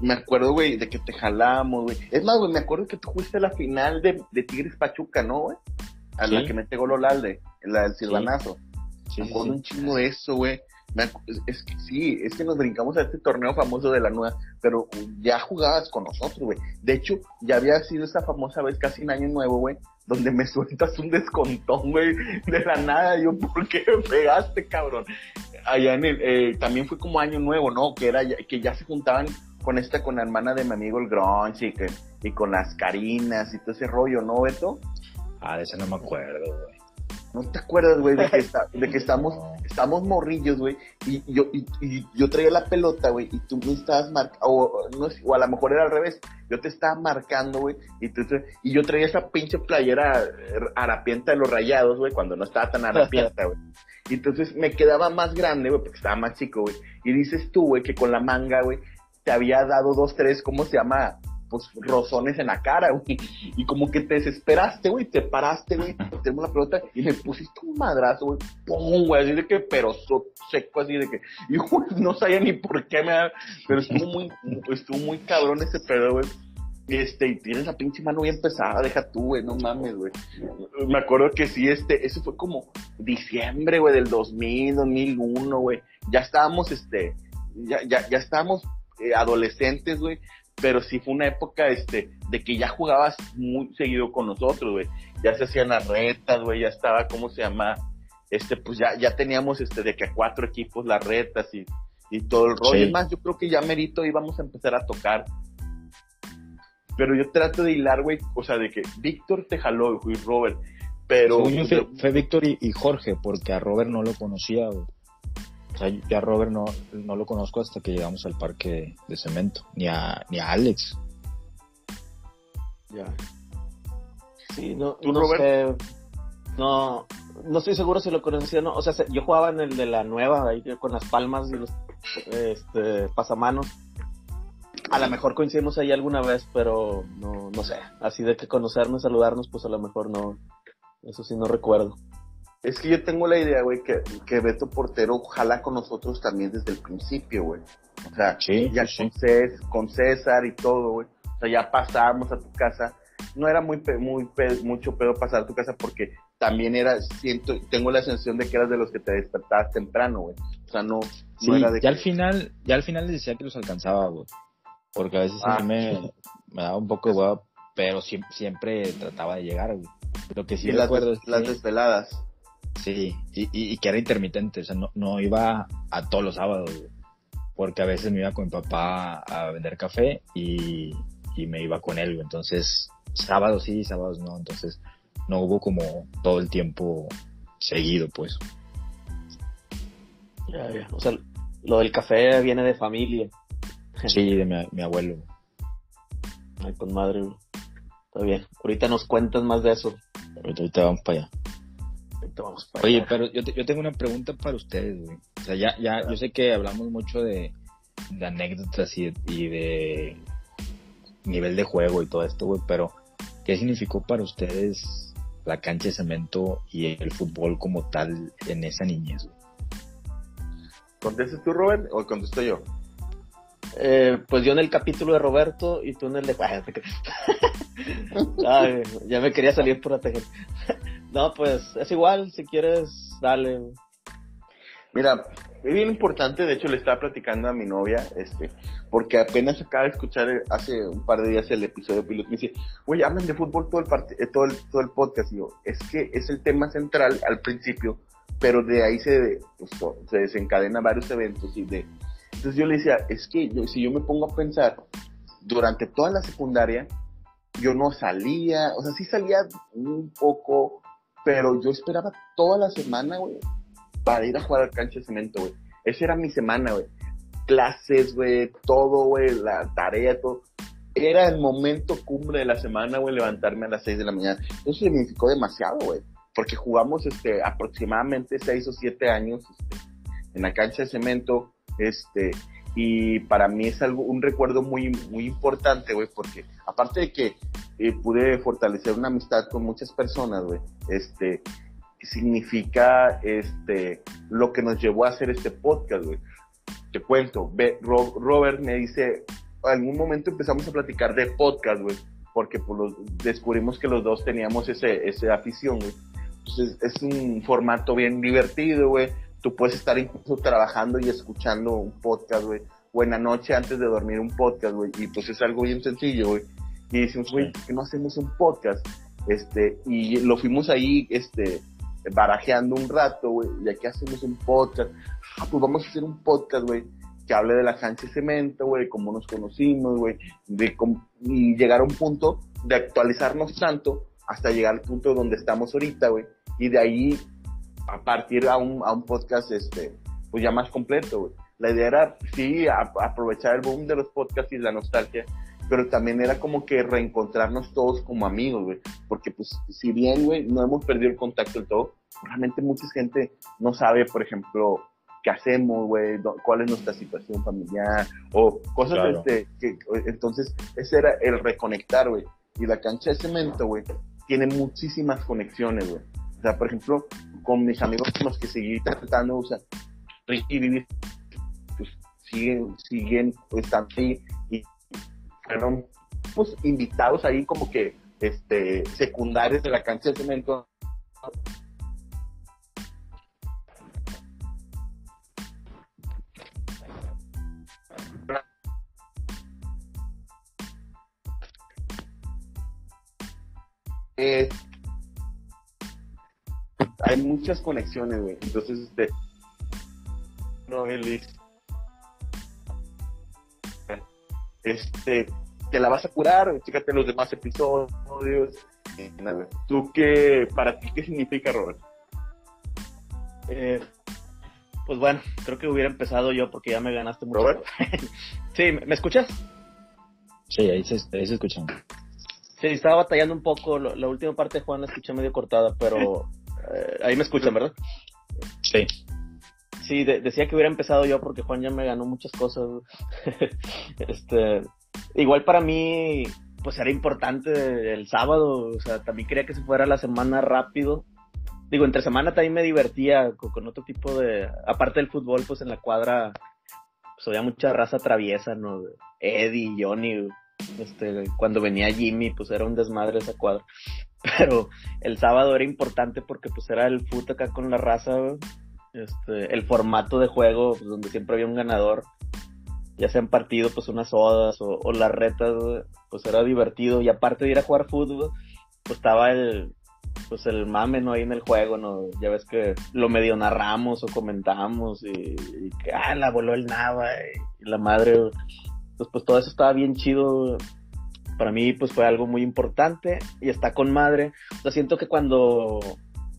Speaker 1: me acuerdo, güey, de que te jalamos, güey. Es más, güey, me acuerdo que tú fuiste a la final de, de Tigres Pachuca, ¿no, güey? A la que mete gol Olalde, la del silvanazo. Sí. me acuerdo un chingo de eso, güey. Es que sí, es que nos brincamos a este torneo famoso de la nueva, pero ya jugabas con nosotros, güey. De hecho, ya había sido esa famosa vez casi un año nuevo, güey, donde me sueltas un descontón, güey, de la nada. Yo, ¿por qué me pegaste, cabrón? Allá en el, eh, también fue como año nuevo, ¿no? Que era, que ya se juntaban con esta, con la hermana de mi amigo el Grunge y, que, y con las Carinas y todo ese rollo, ¿no, Beto?
Speaker 3: Ah, de ese no me acuerdo, güey.
Speaker 1: ¿No te acuerdas, güey, de que, está, de que estamos, estamos morrillos, güey? Y yo, y, yo traía la pelota, güey, y tú me estabas marcando, o, no o a lo mejor era al revés, yo te estaba marcando, güey, y, tú, y yo traía esa pinche playera harapienta de los rayados, güey, cuando no estaba tan harapienta, güey. Y entonces me quedaba más grande, güey, porque estaba más chico, güey. Y dices tú, güey, que con la manga, güey, te había dado dos, tres, ¿cómo se llama? Pues rozones en la cara, güey. Y como que te desesperaste, güey, te paraste, güey, tenemos la pelota y me pusiste un madrazo, güey, pum, güey, así de que, pero seco, así de que, y güey, no sabía ni por qué me, pero estuvo muy, estuvo muy cabrón ese pedo, güey. Este, y tienes la pinche mano bien pesada, deja tú, güey, no mames, güey. Me acuerdo que sí, este, eso fue como diciembre, güey, del 2000, 2001, güey. Ya estábamos, este, ya, ya, ya estábamos eh, adolescentes, güey, pero sí fue una época, este, de que ya jugabas muy seguido con nosotros, güey. Ya se hacían las retas, güey, ya estaba, ¿cómo se llama? Este, pues ya, ya teníamos, este, de que a cuatro equipos las retas y, y todo el rollo. Es más, yo creo que ya merito íbamos a empezar a tocar. Pero yo trato de hilar, güey, o sea, de que Víctor te jaló, güey, Robert, pero...
Speaker 3: fue, Víctor y, y, Jorge, porque a Robert no lo conocía, güey. O sea, yo a Robert no, no lo conozco hasta que llegamos al parque de cemento, ni a, ni a Alex.
Speaker 2: Ya. Sí, no, no sé. No, no estoy seguro si lo conocía o no. O sea, yo jugaba en el de la nueva, ahí con las palmas y los este, pasamanos. A lo mejor coincidimos ahí alguna vez, pero no, no sé. Así de que conocernos, saludarnos, pues a lo mejor no. Eso sí no recuerdo.
Speaker 1: Es que yo tengo la idea, güey, que, que Beto Portero jala con nosotros también desde el principio, güey. O sea, ya Con, César, y todo, güey. O sea, ya pasábamos a tu casa. No era muy, muy mucho pedo pasar a tu casa porque también era, siento, tengo la sensación de que eras de los que te despertabas temprano, güey. O sea, no,
Speaker 3: era de ya al final, ya al final les decía que los alcanzaba, güey. Porque a veces a ah. me, me daba un poco de huevo, pero siempre, siempre trataba de llegar, güey. Lo que sí recuerdo
Speaker 1: las, las desveladas.
Speaker 3: Sí, y, y, que era intermitente, o sea, no, no iba a todos los sábados, porque a veces me iba con mi papá a vender café y, me iba con él, entonces sábados sí, sábados no, entonces no hubo como todo el tiempo seguido, pues.
Speaker 2: Ya, O sea, lo del café viene de familia.
Speaker 3: Sí, de mi, mi abuelo.
Speaker 2: Ay, con madre, Está bien. Ahorita nos cuentas más de eso.
Speaker 3: ahorita vamos para allá. Oye, pero yo, yo, tengo una pregunta para ustedes, güey. O sea, ya, ya, yo sé que hablamos mucho de, anécdotas y, de nivel de juego y todo esto, güey, pero ¿qué significó para ustedes la cancha de cemento y el fútbol como tal en esa niñez?
Speaker 1: ¿Contestas tú, Robert, o contesto yo?
Speaker 2: Eh, pues yo en el capítulo de Roberto y tú en el de... Ay, ya me quería salir por la no, pues es igual, si quieres, dale.
Speaker 1: Mira, es bien importante, de hecho le estaba platicando a mi novia, este, porque apenas acaba de escuchar hace un par de días el episodio piloto, me dice, oye, hablan de fútbol todo el, eh, todo el, todo el podcast, y yo, es que es el tema central al principio, pero de ahí se, pues, se desencadena varios eventos y de... Entonces yo le decía, es que yo, si yo me pongo a pensar, durante toda la secundaria, yo no salía, o sea, sí salía un poco pero yo esperaba toda la semana, güey, para ir a jugar al cancha de cemento, güey. Esa era mi semana, güey. Clases, güey, todo, güey, la tarea, todo. era el momento cumbre de la semana, güey, levantarme a las 6 de la mañana. Eso significó demasiado, güey, porque jugamos este, aproximadamente 6 o 7 años este, en la cancha de cemento, este, y para mí es algo, un recuerdo muy, muy importante, güey, porque aparte de que eh, pude fortalecer una amistad con muchas personas, güey, este, significa, este, lo que nos llevó a hacer este podcast, güey. Te cuento, Robert me dice, algún momento empezamos a platicar de podcast, güey, porque pues, descubrimos que los dos teníamos ese, esa afición, güey. Entonces es un formato bien divertido, güey. Tú puedes estar incluso trabajando y escuchando un podcast, güey. La noche antes de dormir un podcast, güey. Y pues es algo bien sencillo, güey. Y decimos, güey, ¿por qué no hacemos un podcast? Este, y lo fuimos ahí, este, barajeando un rato, güey. Y aquí hacemos un podcast. Ah, pues vamos a hacer un podcast, güey que hable de la cancha de cemento, güey, cómo nos conocimos, güey, de y llegar a un punto de actualizarnos tanto hasta llegar al punto donde estamos ahorita, güey, y de ahí a partir a un, a un podcast, este, pues ya más completo, güey. La idea era, sí, aprovechar el boom de los podcasts y la nostalgia, pero también era como que reencontrarnos todos como amigos, güey, porque pues si bien, güey, no hemos perdido el contacto del todo, realmente mucha gente no sabe, por ejemplo, qué hacemos, güey, cuál es nuestra situación familiar, o cosas este, que, entonces, ese era el reconectar, güey. Y la cancha de cemento, güey, tiene muchísimas conexiones, güey. O sea, por ejemplo, con mis amigos con los que seguí tratando, o sea, y vivir, pues siguen, siguen están ahí y fueron, pues, invitados ahí como que, este, secundarios de la cancha de cemento hay muchas conexiones, güey. Entonces, este. No, Este. Te la vas a curar, fíjate los demás episodios. ¿Tú qué, para ti, qué significa, Robert?
Speaker 2: Eh, pues bueno, creo que hubiera empezado yo porque ya me ganaste mucho. ¿Robert? sí, ¿me escuchas?
Speaker 3: Sí, ahí se, ahí se escuchan.
Speaker 2: Sí, estaba batallando un poco. La última parte de Juan la escuché medio cortada, pero eh, ahí me escuchan, ¿verdad?
Speaker 3: Sí.
Speaker 2: Sí, decía que hubiera empezado yo porque Juan ya me ganó muchas cosas. este, igual para mí, pues era importante el sábado. O sea, también quería que se fuera la semana rápido. Digo, entre semana también me divertía con, otro tipo de. Aparte del fútbol, pues en la cuadra, pues había mucha raza traviesa, ¿no? Eddie, Johnny, este, cuando venía Jimmy, pues era un desmadre esa cuadra. Pero el sábado era importante porque pues era el fut acá con la raza, Este, el formato de juego, pues, donde siempre había un ganador. Ya sean partido, pues unas sodas o, las retas, pues era divertido. Y aparte de ir a jugar fútbol, pues estaba el, pues el mame, ¿no? Ahí en el juego, ¿no? Ya ves que lo medio narramos o comentamos y, que, ah, la voló el Nava y, la madre, pues todo eso estaba bien chido. Para mí, pues fue algo muy importante y está con madre. O siento que cuando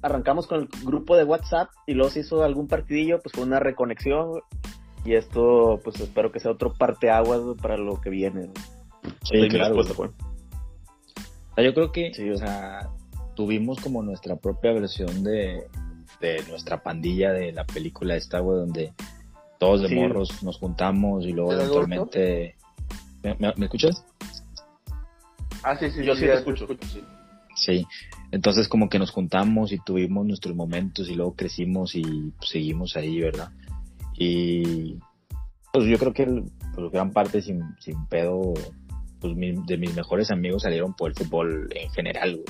Speaker 2: arrancamos con el grupo de WhatsApp y luego se hizo algún partidillo, pues fue una reconexión. Y esto, pues espero que sea otro parteaguas para lo que viene.
Speaker 3: Sí, claro. yo creo que, o sea, tuvimos como nuestra propia versión de, de nuestra pandilla de la película esta, güey, donde todos de morros nos juntamos y luego eventualmente... ¿Me, escuchas?
Speaker 1: Ah, sí, sí, yo sí te escucho.
Speaker 3: sí. entonces como que nos juntamos y tuvimos nuestros momentos y luego crecimos y pues, seguimos ahí, ¿verdad? Y pues yo creo que pues, gran parte sin, sin pedo, pues de mis mejores amigos salieron por el fútbol en general,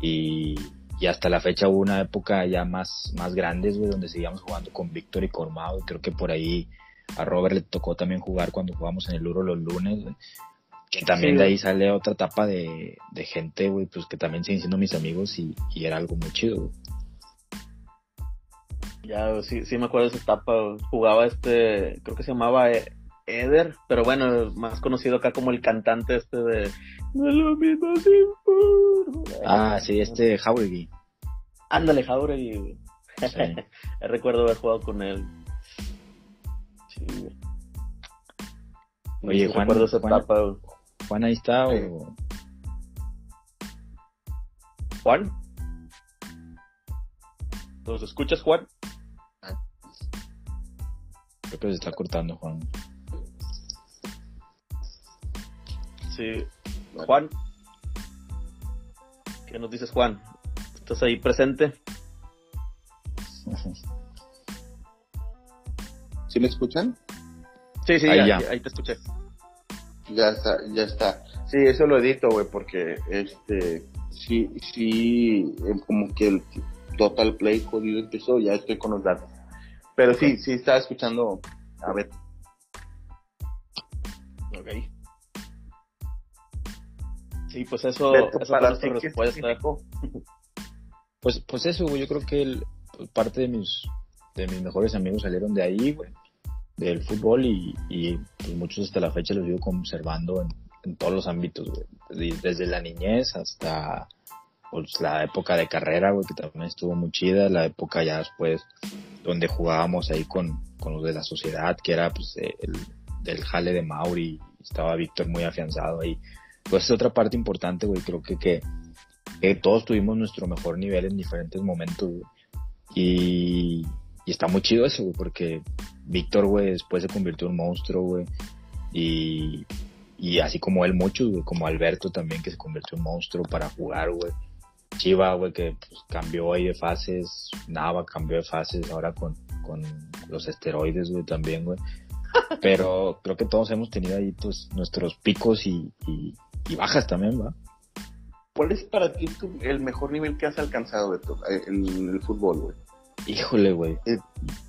Speaker 3: Y y hasta la fecha hubo una época ya más, más grandes, güey, donde seguíamos jugando con Víctor y Cormado. Y creo que por ahí a Robert le tocó también jugar cuando jugamos en el Uro los lunes, Que también de ahí sale otra etapa de, gente, güey, pues que también siguen siendo mis amigos y, era algo muy chido,
Speaker 2: Ya, sí, sí me acuerdo de esa etapa. Jugaba este, creo que se llamaba eh, Eder, pero bueno, más conocido acá como el cantante este de lo mismo
Speaker 3: Ah, sí, este Jauregui.
Speaker 2: Ándale, Jauregui. Recuerdo haber jugado con él.
Speaker 3: Oye, Juan, Juan ahí está o...
Speaker 2: Juan. ¿Nos escuchas, Juan?
Speaker 3: Se está cortando, Juan.
Speaker 2: Sí. Juan. ¿Qué nos dices, Juan? ¿Estás ahí presente?
Speaker 1: ¿Sí me escuchan?
Speaker 2: Sí, sí,
Speaker 3: Ahí
Speaker 2: ya,
Speaker 3: ya.
Speaker 2: ahí te escuché.
Speaker 1: Ya está, ya está. Sí, eso lo edito, güey, porque este, sí, sí, eh, como que el Total Play jodido empezó, ya estoy con los datos. Pero sí, sí estaba escuchando, a ver,
Speaker 2: Ok. Sí, pues eso,
Speaker 1: Beto,
Speaker 2: esa
Speaker 1: para
Speaker 2: fue nuestra
Speaker 1: ti, ¿qué
Speaker 2: respuesta.
Speaker 3: Pues, pues eso, güey, yo creo que el- pues, parte de mis, de mis mejores amigos salieron de ahí, güey, del fútbol y, y pues muchos hasta la fecha los sigo conservando en, en todos los ámbitos, güey, Desde- desde la niñez hasta pues, la época de carrera, güey, que también estuvo muy chida, la época ya después donde jugábamos ahí con, con los de la sociedad, que era pues eh, el del jale de Mauri, estaba Víctor muy afianzado ahí. Pues es otra parte importante, güey, creo que, que todos tuvimos nuestro mejor nivel en diferentes momentos, güey. Y, y está muy chido eso, güey, porque Víctor, güey, después se convirtió en un monstruo, güey. Y, y así como él, muchos, güey, como Alberto también, que se convirtió en monstruo para jugar, güey. Chiva, güey, que pues, cambió ahí de fases. Nava cambió de fases ahora con, con los esteroides, güey, también, güey. Pero creo que todos hemos tenido ahí, pues, nuestros picos y, y, y bajas también, ¿va?
Speaker 1: ¿Cuál es para ti tu- el mejor nivel que has alcanzado, Beto, eh, en el fútbol, güey?
Speaker 3: Híjole, güey.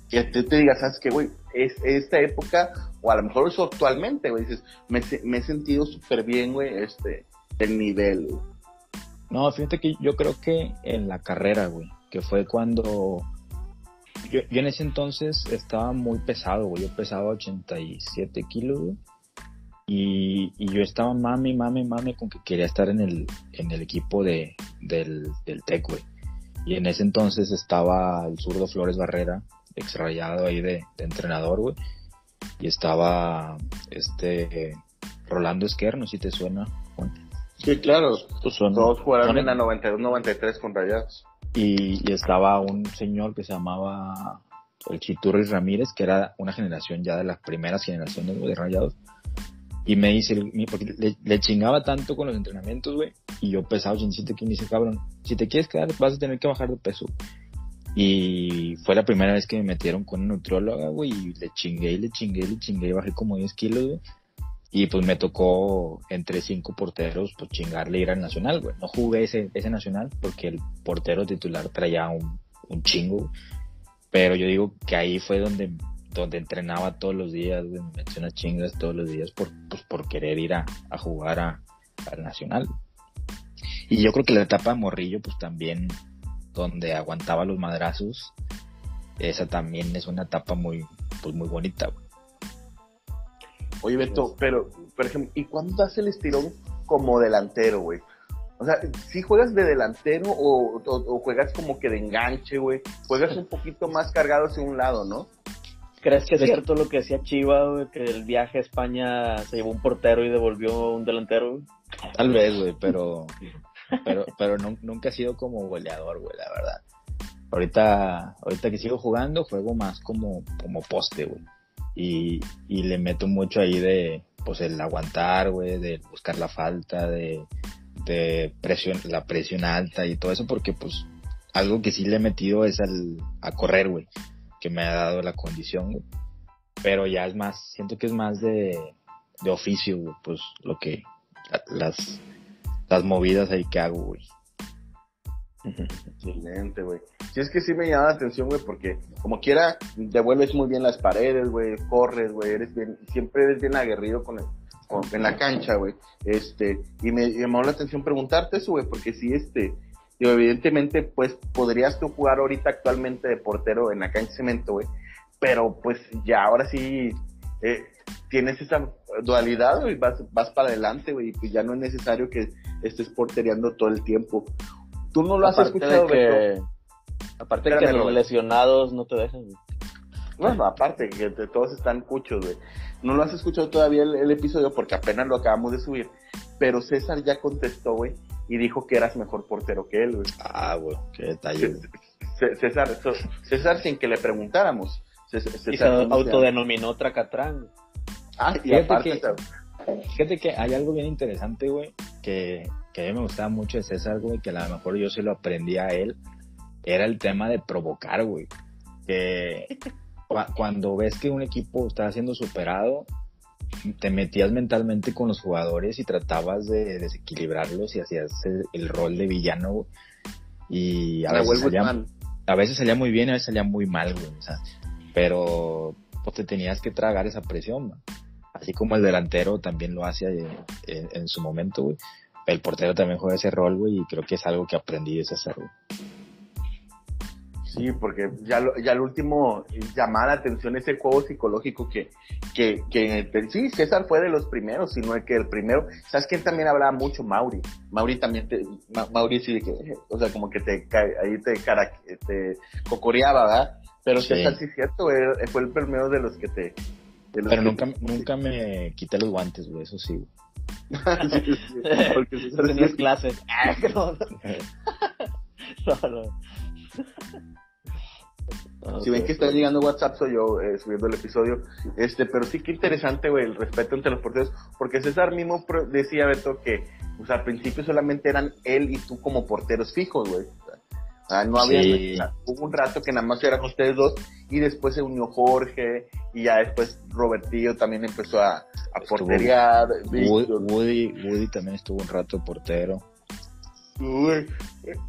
Speaker 1: Que te, te digas, ¿sabes qué, güey? Es esta época, o a lo mejor eso actualmente, güey, dices, me, me he sentido súper bien, güey, este, el nivel, güey.
Speaker 3: No, fíjate que yo creo que en la carrera, güey, que fue cuando yo, en ese entonces estaba muy pesado, güey, yo pesaba 87 kilos, güey, y, y yo estaba mami, mami, mami con que quería estar en el, en el equipo de, del, del TEC, güey. Y en ese entonces estaba el zurdo Flores Barrera, exrayado ahí de, entrenador, güey, y estaba este Rolando Esquer, no sé si te suena, Juan.
Speaker 1: Sí, claro.
Speaker 3: Pues son-
Speaker 1: Todos jugaron
Speaker 3: son-
Speaker 1: en la 92-93 con Rayados.
Speaker 3: y, y estaba un señor que se llamaba el Chiturris Ramírez, que era una generación ya de las primeras generaciones de Rayados. Y me dice, porque le, le chingaba tanto con los entrenamientos, güey, y yo pesaba 87 kilos, y me dice, cabrón, si te quieres quedar vas a tener que bajar de peso. Y fue la primera vez que me metieron con una nutrióloga, güey, y le chingué, y le chingué, y le chingué, y bajé como 10 kilos, güey. Y pues me tocó entre cinco porteros, pues chingarle ir al nacional, güey. No jugué ese, ese nacional porque el portero titular traía un, un chingo. Pero yo digo que ahí fue donde, donde entrenaba todos los días, güey. Me metí unas chingas todos los días por, pues, por querer ir a, a jugar a, al nacional. Y yo creo que la etapa de Morrillo, pues también, donde aguantaba los madrazos, esa también es una etapa muy, pues muy bonita, güey.
Speaker 1: Oye, Beto, pero, por ejemplo, ¿y cuándo das el estirón como delantero, güey? O sea, si juegas de delantero o, o- o juegas como que de enganche, güey? Juegas un poquito más cargado hacia un lado, ¿no?
Speaker 2: ¿Crees que es cierto lo que decía Chiva, güey, que el viaje a España se llevó un portero y devolvió un delantero? güey?
Speaker 3: Tal vez, güey, pero, pero, pero nun- nunca he sido como goleador, güey, la verdad. Ahorita, ahorita que sigo jugando, juego más como, como poste, güey. Y, y le meto mucho ahí de, pues el aguantar, güey, de buscar la falta, de, de presión, la presión alta y todo eso, porque pues algo que sí le he metido es al, a correr, güey, que me ha dado la condición, güey. Pero ya es más, siento que es más de, de oficio, güey, pues lo que, las, las movidas ahí que hago, güey.
Speaker 1: Excelente, güey. Sí, es que sí me llama la atención, güey, porque como quiera, devuelves muy bien las paredes, güey, corres, güey, eres bien, siempre eres bien aguerrido con el, en la cancha, güey. Este, y me llamó la atención preguntarte eso, güey, porque sí, este, digo, evidentemente, pues, podrías tú jugar ahorita actualmente de portero en la cancha de cemento, güey, pero pues ya ahora sí, eh, tienes esa dualidad, güey, vas, vas para adelante, güey, y pues ya no es necesario que estés portereando todo el tiempo. ¿Tú no lo has
Speaker 2: Aparte
Speaker 1: escuchado,
Speaker 2: de que, aparte de que los lesionados no te dejan. güey.
Speaker 1: Bueno, aparte, que de todos están cuchos, güey. No lo has escuchado todavía el, el episodio porque apenas lo acabamos de subir. pero César ya contestó, güey, y dijo que eras mejor portero que él, güey.
Speaker 3: Ah, güey, qué detalle.
Speaker 1: César, César sin que le preguntáramos.
Speaker 2: y se autodenominó Tracatrán.
Speaker 3: Ah, y aparte... fíjate que hay algo bien interesante, güey, que, que a mí me gustaba mucho de César, güey, que a lo mejor yo se lo aprendí a él, era el tema de provocar, güey. Que cuando ves que un equipo está siendo superado, te metías mentalmente con los jugadores y tratabas de desequilibrarlos y hacías el, rol de villano. Y a veces, salía, a veces salía muy bien y a veces salía muy mal, güey. pero pues te tenías que tragar esa presión, Así como el delantero también lo hace en, en, su momento, güey. El portero también juega ese rol, güey, y creo que es algo que aprendí de ese güey.
Speaker 1: Sí, porque ya lo, ya el último llamar la atención ese juego psicológico que, que, que sí, César fue de los primeros, sino que el primero, ¿sabes quién también hablaba mucho? Mauri. Mauri también te, Mauri sí, que, o sea, como que te, ahí te, te cocoreaba, ¿verdad? Pero César sí es cierto, fue el primero de los que te...
Speaker 3: Pero nunca, nunca me quité los guantes, güey, eso sí,
Speaker 2: sí, porque César tenías clases. no, no.
Speaker 1: Si ven que está llegando WhatsApp, soy yo eh, subiendo el episodio. Este, pero sí que interesante, güey, el respeto entre los porteros. Porque César mismo decía, Beto, que pues, al principio solamente eran él y tú como porteros fijos, güey. No había. hubo un rato que nada más eran ustedes dos. Y después se unió Jorge. Y ya después Robertillo también empezó a, a porterear.
Speaker 3: Woody, Woody también estuvo un rato portero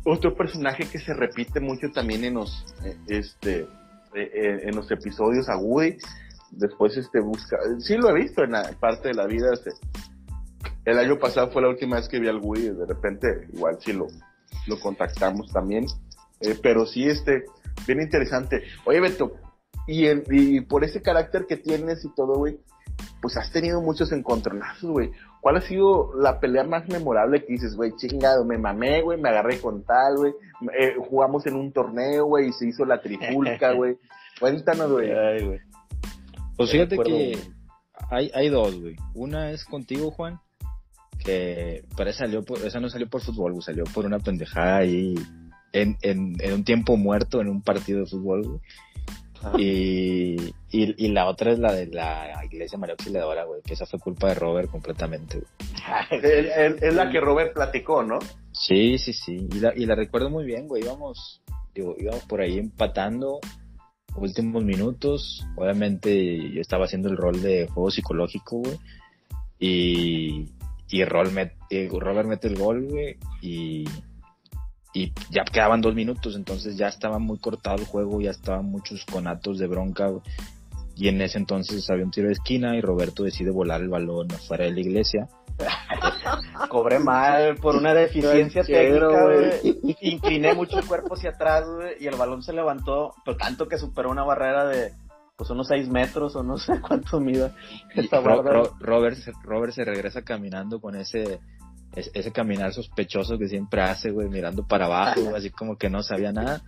Speaker 1: otro personaje que se repite mucho también en los, eh, este, eh, eh, en los episodios a Woody. Después este busca, sí lo he visto en la parte de la vida. Este, el año pasado fue la última vez que vi al Woody. De repente, igual sí lo, lo contactamos también. Pero sí, este, bien interesante. Oye, Beto, y, y por ese carácter que tienes y todo, güey, pues has tenido muchos encontronazos, güey. ¿Cuál ha sido la pelea más memorable que dices, güey, chingado, me mamé, güey, me agarré con tal, güey, eh, jugamos en un torneo, güey, y se hizo la trifulca, güey? Cuéntanos, güey.
Speaker 3: Pues fíjate que hay, hay dos, güey. Una es contigo, Juan, que pero esa, salió por, esa no salió por fútbol, güey, salió por una pendejada ahí en, en, en un tiempo muerto en un partido de fútbol, güey. Y, y, la otra es la de la iglesia María Auxiliadora, güey, que esa fue culpa de Robert completamente,
Speaker 1: es la que Robert platicó, ¿no?
Speaker 3: Sí, sí, sí. Y la, y la recuerdo muy bien, güey. Íbamos, digo, íbamos por ahí empatando últimos minutos. Obviamente yo estaba haciendo el rol de juego psicológico, güey. Y, y, Robert mete el gol, güey. Y y ya quedaban dos minutos, entonces ya estaba muy cortado el juego, ya estaban muchos conatos de bronca. Y en ese entonces había un tiro de esquina y Roberto decide volar el balón afuera de la iglesia.
Speaker 2: Cobré mal por una deficiencia técnica, Incliné mucho el cuerpo hacia atrás, y el balón se levantó, pero tanto que superó una barrera de pues unos seis metros o no sé cuánto mida.
Speaker 3: Robert, Robert se regresa caminando con ese ese caminar sospechoso que siempre hace, güey, mirando para abajo, así como que no sabía nada.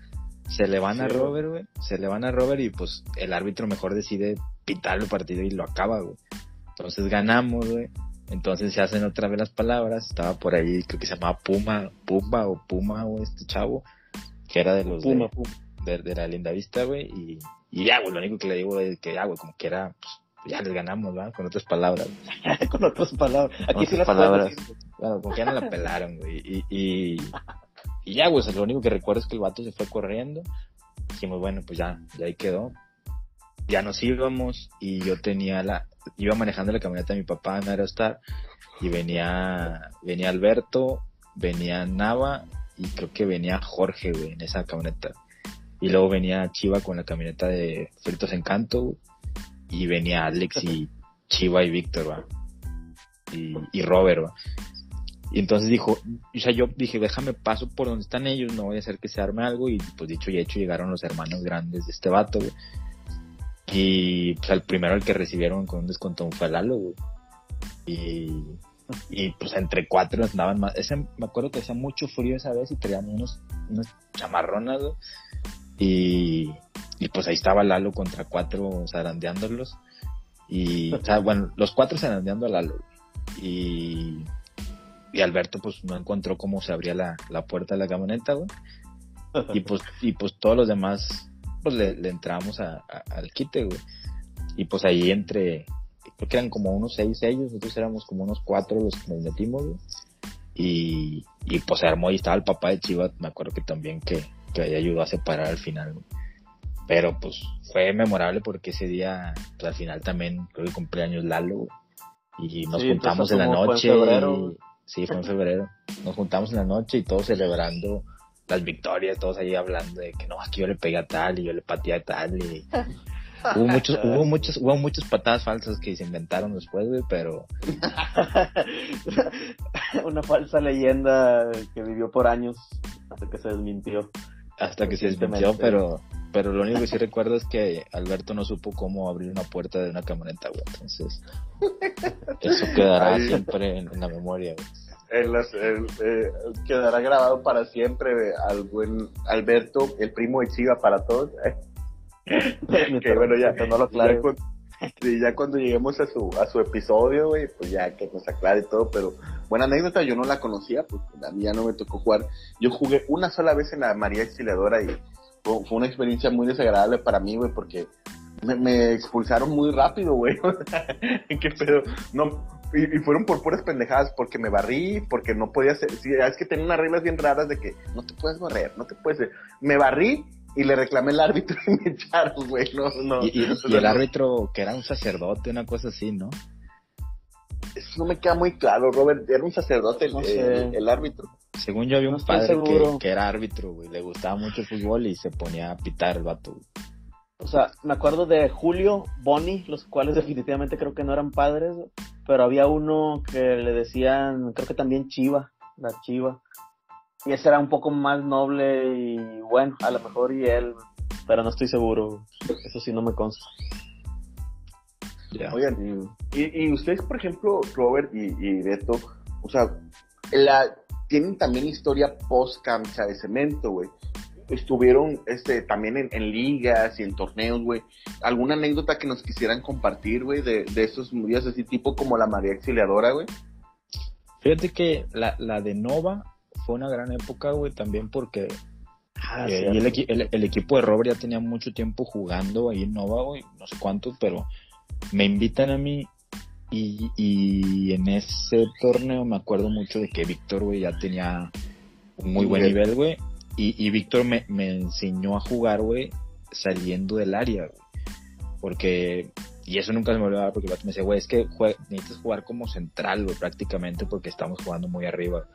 Speaker 3: Se le van a Robert, güey, se le van a Robert y pues el árbitro mejor decide pitar el partido y lo acaba, güey. Entonces ganamos, güey. Entonces se hacen otra vez las palabras. Estaba por ahí, creo que se llamaba Puma, Puma o Puma, o este chavo, que era de los de, De, la linda vista, güey. Y, y ya, güey, lo único que le digo es que ya, güey, como que era, pues, ya les ganamos, ¿verdad? Con otras palabras.
Speaker 2: Con otras palabras. Aquí sí las
Speaker 3: palabras. Bueno, porque ya no la pelaron, güey. Y, y, y ya, güey, lo único que recuerdo es que el vato se fue corriendo. Dijimos, bueno, pues ya, ya ahí quedó. Ya nos íbamos y yo tenía la, iba manejando la camioneta de mi papá en Aerostar y venía, venía Alberto, venía Nava y creo que venía Jorge, güey, en esa camioneta. Y luego venía Chiva con la camioneta de Fritos Encanto, y venía Alex y Chiva y Víctor, ¿va? Y, y Robert, ¿va? Y entonces dijo, o sea, yo dije, déjame paso por donde están ellos, no voy a hacer que se arme algo. Y pues dicho y hecho, llegaron los hermanos grandes de este vato, güey. Y pues el primero el que recibieron con un descontón fue Lalo, güey. Y, y pues entre cuatro andaban más. Ese, me acuerdo que hacía mucho frío esa vez y traían unos, unos chamarronas, güey. Y, y pues ahí estaba Lalo contra cuatro zarandeándolos. Y, o sea, bueno, los cuatro zarandeando a Lalo. Y, y Alberto pues no encontró cómo se abría la, la puerta de la camioneta, güey. Y pues, y pues todos los demás, pues le, entramos a, al quite, güey. Y pues ahí entre, creo que eran como unos seis ellos, nosotros éramos como unos cuatro los que nos metimos, güey. Y, y pues se armó y estaba el papá de Chivas, me acuerdo que también que, que ayudó a separar al final, güey. Pero pues fue memorable porque ese día, pues al final también creo que cumpleaños Lalo, y nos juntamos en la noche. y, sí, fue en febrero. Nos juntamos en la noche y todos celebrando las victorias, todos ahí hablando de que no, aquí yo le pegué a tal y yo le pateé a tal y hubo muchos, hubo muchos, hubo muchas patadas falsas que se inventaron después, güey, pero
Speaker 2: una falsa leyenda que vivió por años hasta que se desmintió.
Speaker 3: Hasta que se desmintió, pero pero lo único que sí recuerdo es que Alberto no supo cómo abrir una puerta de una camioneta, güey. Entonces, eso quedará siempre en, la memoria, güey.
Speaker 1: Eh, quedará grabado para siempre al buen Alberto, el primo de Chiva para todos. que bueno, ya, no lo ya, cuando, ya cuando lleguemos a su, a su episodio, güey, pues ya que nos aclare todo, pero buena anécdota, yo no la conocía, pues a mí ya no me tocó jugar. Yo jugué una sola vez en la María Exiliadora y fue, una experiencia muy desagradable para mí, güey, porque me, expulsaron muy rápido, güey. ¿Qué pedo? No, y, fueron por puras pendejadas, porque me barrí, porque no podía hacer. Sí, es que tenía unas reglas bien raras de que no te puedes barrer, no te puedes. Me barrí y le reclamé al árbitro y me echaron, güey. No, no.
Speaker 3: Y, el árbitro, que era un sacerdote, una cosa así, ¿no?
Speaker 1: Eso no me queda muy claro, Robert. Era un sacerdote el árbitro.
Speaker 3: Según yo había un padre que, era árbitro, güey, le gustaba mucho el fútbol y se ponía a pitar el vato.
Speaker 2: O sea, me acuerdo de Julio, Bonnie, los cuales definitivamente creo que no eran padres, pero había uno que le decían, creo que también Chiva, la Chiva. Y ese era un poco más noble y bueno, a lo mejor y él, pero no estoy seguro. Eso sí no me consta.
Speaker 1: Oigan, y, ustedes, por ejemplo, Robert y, y Beto, o sea, la, tienen también historia post cancha de cemento, güey. Estuvieron este, también en, ligas y en torneos, güey. ¿Alguna anécdota que nos quisieran compartir, güey, de, de esos días así, tipo como la María Exiliadora, güey?
Speaker 3: Fíjate que la, la de Nova fue una gran época, güey, también porque ah, eh, el, el, equipo de Robert ya tenía mucho tiempo jugando ahí en Nova, güey, no sé cuánto, pero me invitan a mí y, y en ese torneo me acuerdo mucho de que Víctor, güey, ya tenía un muy buen nivel, güey. Y, y Víctor me, me, enseñó a jugar, güey, saliendo del área, güey. Porque, y eso nunca se me olvidaba, porque me decía, güey, es que necesitas jugar como central, güey, prácticamente, porque estamos jugando muy arriba.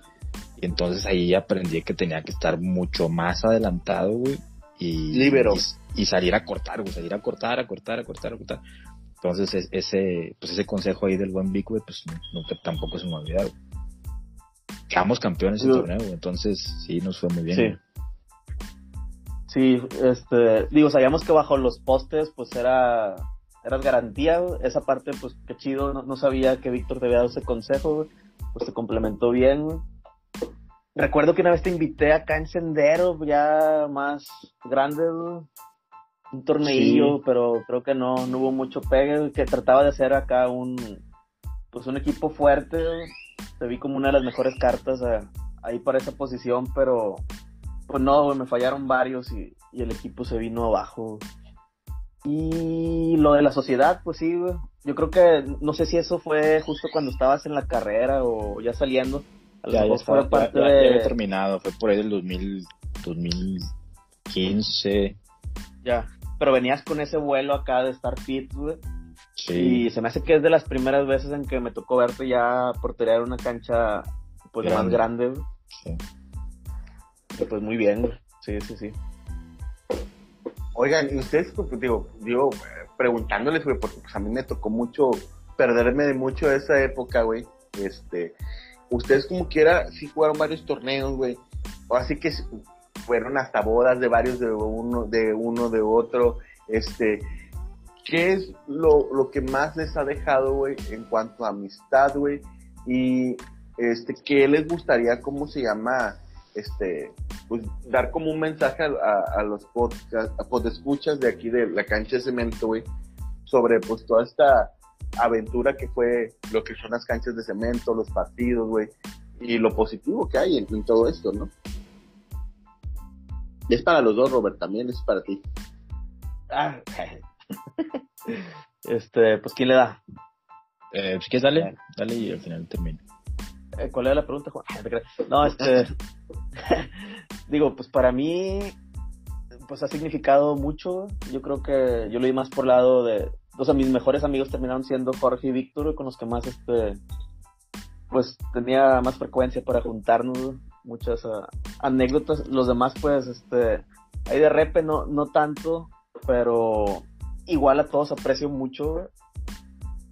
Speaker 3: Y entonces ahí aprendí que tenía que estar mucho más adelantado, güey. Y,
Speaker 1: Libero.
Speaker 3: Y, y, salir a cortar, güey, salir a cortar, a cortar, a cortar, a cortar. Entonces, ese, pues ese consejo ahí del buen Vic, pues nunca tampoco se me ha olvidado. Quedamos campeones en torneo, entonces sí, nos fue muy bien.
Speaker 2: Sí. Sí, este, digo, sabíamos que bajo los postes, pues era, era garantía, esa parte, pues qué chido, no, sabía que Víctor te había dado ese consejo, pues se complementó bien, Recuerdo que una vez te invité acá en Sendero, ya más grande, un torneillo, pero creo que no, no hubo mucho pegue, que trataba de hacer acá un, pues un equipo fuerte, se vi como una de las mejores cartas eh, ahí para esa posición, pero pues no, me fallaron varios y, el equipo se vino abajo. Y lo de la sociedad, pues sí, yo creo que, no sé si eso fue justo cuando estabas en la carrera o ya saliendo.
Speaker 3: ya, ya, fue parte de... terminado, fue por ahí del 2000, 2015.
Speaker 2: Ya pero venías con ese vuelo acá de estar fit, güey. Sí. Y se me hace que es de las primeras veces en que me tocó verte ya porterear una cancha pues más grande, güey. Sí. pues muy bien, güey. Sí, sí, sí.
Speaker 1: Oigan, y ustedes, pues, digo, digo, preguntándoles, güey, porque pues a mí me tocó mucho perderme de mucho esa época, güey. Este, ustedes como quiera, sí jugaron varios torneos, güey. Así que fueron hasta bodas de varios de uno, de uno, de otro, este, ¿qué es lo, lo que más les ha dejado, güey, en cuanto a amistad, güey? Y, este, ¿qué les gustaría, cómo se llama, este, pues, dar como un mensaje a, a, los podcast, a escuchas de aquí de la cancha de cemento, güey, sobre, pues, toda esta aventura que fue lo que son las canchas de cemento, los partidos, güey, y lo positivo que hay en, todo esto, ¿no? Es para los dos, Robert, también es para ti.
Speaker 2: Ah, este, pues ¿quién le da?
Speaker 3: Eh, pues que dale, dale y al final termino.
Speaker 2: Eh, ¿Cuál era la pregunta, Juan? No, este, digo, pues para mí, pues ha significado mucho. Yo creo que yo lo di más por lado de, o sea, mis mejores amigos terminaron siendo Jorge y Víctor, con los que más, este, pues tenía más frecuencia para juntarnos, muchas ah, anécdotas. Los demás, pues, este, ahí de repe no, no tanto, pero igual a todos aprecio mucho,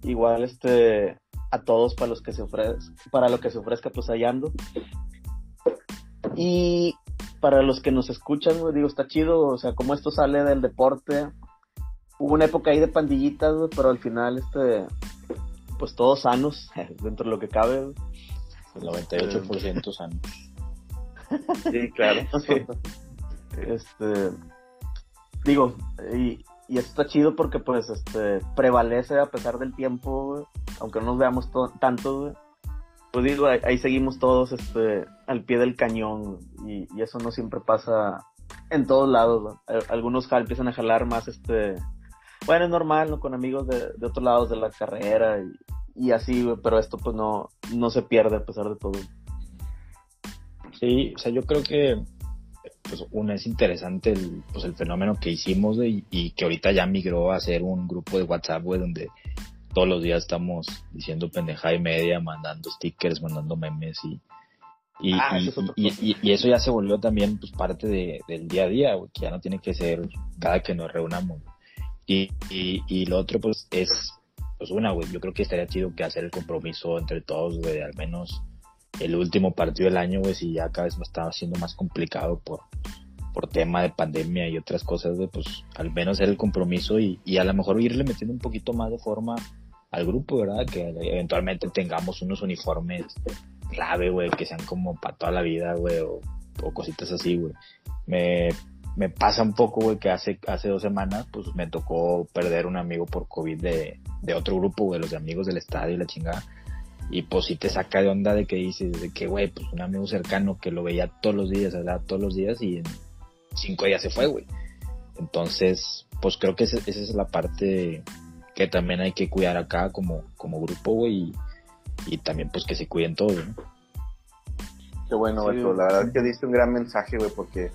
Speaker 2: igual, este, a todos para los que se ofrezca, para lo que se ofrezca, pues hallando. Y para los que nos escuchan, digo, está chido, o sea, como esto sale del deporte, hubo una época ahí de pandillitas, pero al final, este, pues todos sanos, dentro de lo que cabe.
Speaker 3: El 98% sanos.
Speaker 1: Sí, claro.
Speaker 2: Este, digo, y, y esto está chido porque pues este prevalece a pesar del tiempo, aunque no nos veamos tanto, pues digo, ahí, seguimos todos este al pie del cañón y, eso no siempre pasa en todos lados. Algunos empiezan a jalar más este bueno, es normal, ¿no? Con amigos de, de otros lados de la carrera y, así, pero esto pues no, no se pierde a pesar de todo.
Speaker 3: Sí, o sea, yo creo que pues una es interesante el, pues el fenómeno que hicimos y, que ahorita ya migró a ser un grupo de WhatsApp, güey, donde todos los días estamos diciendo pendeja y media, mandando stickers, mandando memes y, y, ah, y, eso ya se volvió también pues parte de, del día a día, güey, que ya no tiene que ser cada que nos reunamos. Y, y, lo otro pues es, pues una, güey, yo creo que estaría chido que hacer el compromiso entre todos, güey, al menos el último partido del año, güey, si ya cada vez me estaba haciendo más complicado por, por tema de pandemia y otras cosas, güey, pues al menos hacer el compromiso y, y a lo mejor irle metiendo un poquito más de forma al grupo, ¿verdad? Que eventualmente tengamos unos uniformes clave, güey, que sean como para toda la vida, güey, o, cositas así, güey. Me, me pasa un poco, güey, que hace, hace dos semanas, pues me tocó perder un amigo por COVID de, de otro grupo, güey, los amigos del estadio y la chingada. Y pues sí te saca de onda de que dices, de que, güey, pues un amigo cercano que lo veía todos los días, ¿verdad? Todos los días y en cinco días se fue, güey. Entonces, pues creo que esa, es la parte que también hay que cuidar acá como, como grupo, güey, y, también pues que se cuiden todos, ¿no?
Speaker 1: Qué bueno, sí, La verdad es que diste un gran mensaje, güey, porque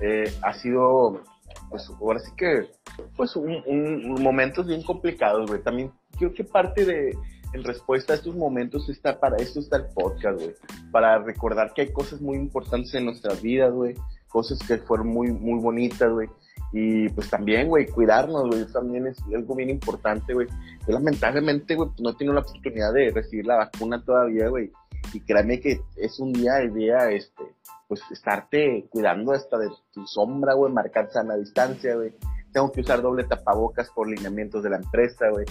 Speaker 1: eh, ha sido, pues ahora sí que, pues un, un momentos bien complicados, güey. También creo que parte de en respuesta a estos momentos está para esto está el podcast, güey. Para recordar que hay cosas muy importantes en nuestras vidas, güey. Cosas que fueron muy, muy bonitas, güey. Y pues también, güey, cuidarnos, güey. También es algo bien importante, güey. Yo lamentablemente, güey, no tengo la oportunidad de recibir la vacuna todavía, güey. Y créeme que es un día de día, este, pues estarte cuidando hasta de tu sombra, güey, marcar sana distancia, güey. Tengo que usar doble tapabocas por lineamientos de la empresa, güey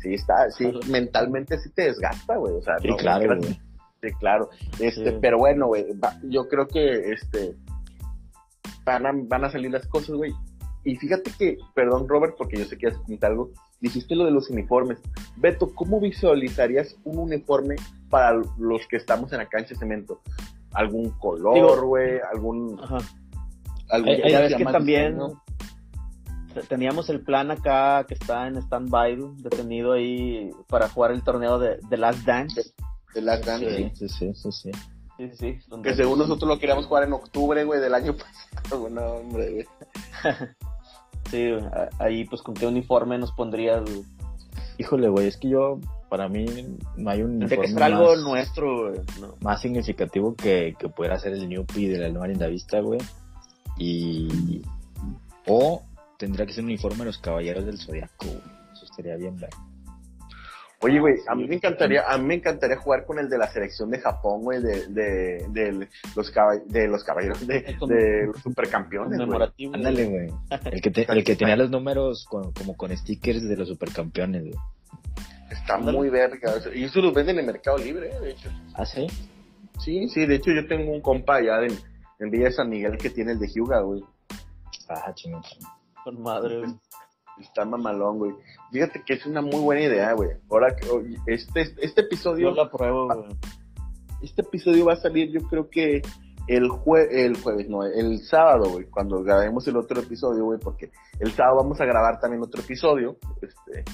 Speaker 1: sí está, sí, mentalmente sí te desgasta, güey, o sea,
Speaker 3: sí, claro,
Speaker 1: Sí, claro, este, pero bueno, güey, yo creo que, este, van a, van a salir las cosas, güey, y fíjate que, perdón, Robert, porque yo sé que has comentar algo, dijiste lo de los uniformes. Beto, ¿cómo visualizarías un uniforme para los que estamos en la cancha de cemento? ¿Algún color, güey? ¿Algún...? Ajá.
Speaker 2: ¿algún ya ves que también teníamos el plan acá que está en stand-by, detenido ahí para jugar el torneo de, The Last Dance.
Speaker 1: The Last Dance,
Speaker 3: sí, sí, sí, sí.
Speaker 2: sí. sí,
Speaker 1: que según nosotros lo queríamos jugar en octubre, güey, del año pasado. Bueno, hombre, güey.
Speaker 2: sí, ahí pues con qué uniforme nos pondrías.
Speaker 3: Híjole, güey, es que yo, para mí, no hay un uniforme
Speaker 2: que algo nuestro,
Speaker 3: Más significativo que, que pudiera ser el Newpie de la Nueva Linda Vista, güey. Y... O tendría que ser un uniforme de los caballeros del zodiaco, Eso estaría bien ver.
Speaker 1: Oye, güey, a mí me encantaría, a mí me encantaría jugar con el de la selección de Japón, güey, de, de, de, los, de los caballeros, de, los supercampeones, güey.
Speaker 3: Ándale, güey. El que, el que tenía los números como con stickers de los supercampeones, güey.
Speaker 1: Está muy verga. Y eso lo venden en el Mercado Libre, de hecho.
Speaker 3: ¿Ah, sí?
Speaker 1: Sí, sí, de hecho yo tengo un compa allá en, en Villa de San Miguel que tiene el de Hyuga, güey.
Speaker 3: Ah, chingón.
Speaker 2: Con madre,
Speaker 1: Está mamalón, güey. Fíjate que es una muy buena idea, güey. Ahora que este, este episodio.
Speaker 2: Yo la pruebo, güey.
Speaker 1: este episodio va a salir, yo creo que el, jue el jueves, no, el sábado, güey, cuando grabemos el otro episodio, güey, porque el sábado vamos a grabar también otro episodio, este,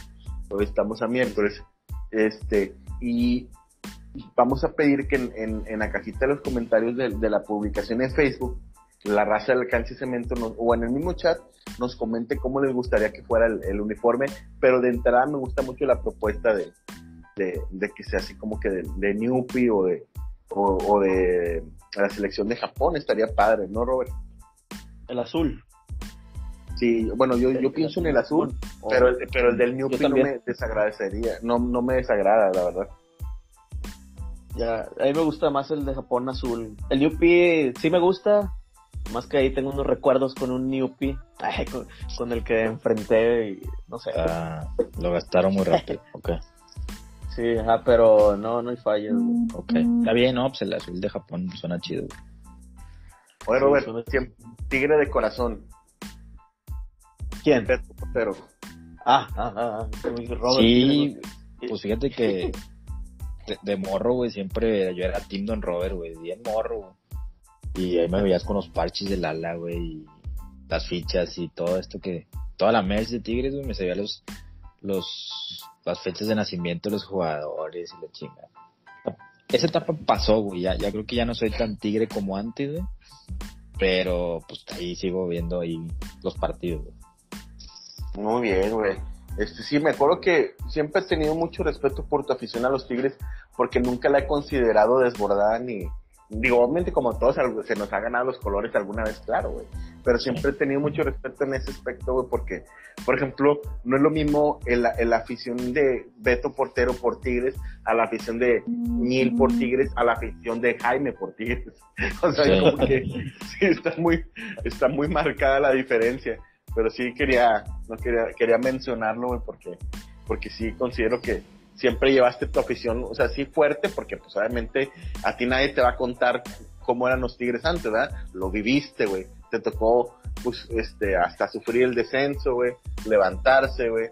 Speaker 1: hoy estamos a miércoles, este, y vamos a pedir que en, en, la cajita de los comentarios de, de, la publicación en Facebook, la raza del cancha cemento, o en el mismo chat, nos comente cómo les gustaría que fuera el, uniforme, pero de entrada me gusta mucho la propuesta de, de, que sea así como que de, de Newpie o de, o, de la selección de Japón, estaría padre, ¿no, Robert?
Speaker 2: El azul.
Speaker 1: Sí, bueno, yo, yo pienso en el azul, pero, el, pero el del Newpie no me desagradecería, no, no me desagrada, la verdad.
Speaker 2: Ya, a mí me gusta más el de Japón azul. El Newpie sí me gusta, más que ahí tengo unos recuerdos con un Newpie, con, el que enfrenté y no sé.
Speaker 3: Ah, lo gastaron muy rápido, ok.
Speaker 2: Sí, ajá, pero no, no hay fallas.
Speaker 3: Ok, está bien, no, pues el azul de Japón suena chido.
Speaker 1: Oye, Robert, tigre de corazón.
Speaker 2: ¿Quién?
Speaker 1: Portero.
Speaker 2: Ah, ah, ah,
Speaker 3: Robert, sí, pues fíjate que de, morro, güey, siempre yo era Tim Don Robert, güey, bien morro, Y ahí me veías con los parches del ala, güey, y las fichas y todo esto que... Toda la mes de Tigres, güey, me sabía los, los, las fechas de nacimiento de los jugadores y la chingada. Esa etapa pasó, güey, ya, ya creo que ya no soy tan tigre como antes, güey. Pero, pues, ahí sigo viendo ahí los partidos, güey.
Speaker 1: Muy bien, güey. Este, sí, me acuerdo que siempre he tenido mucho respeto por tu afición a los Tigres, porque nunca la he considerado desbordada ni, digo, obviamente como todos se nos ha ganado los colores alguna vez, claro, güey. Pero siempre he tenido mucho respeto en ese aspecto, güey, porque, por ejemplo, no es lo mismo el, la afición de Beto Portero por Tigres a la afición de Nil por Tigres a la afición de Jaime por Tigres. O sea, como que sí está muy, está muy marcada la diferencia pero sí quería, no quería, quería mencionarlo, güey, porque, porque sí considero que siempre llevaste tu afición, o sea, sí fuerte, porque pues obviamente a ti nadie te va a contar cómo eran los Tigres antes, ¿verdad? Lo viviste, güey. Te tocó, pues, este, hasta sufrir el descenso, güey, levantarse, güey,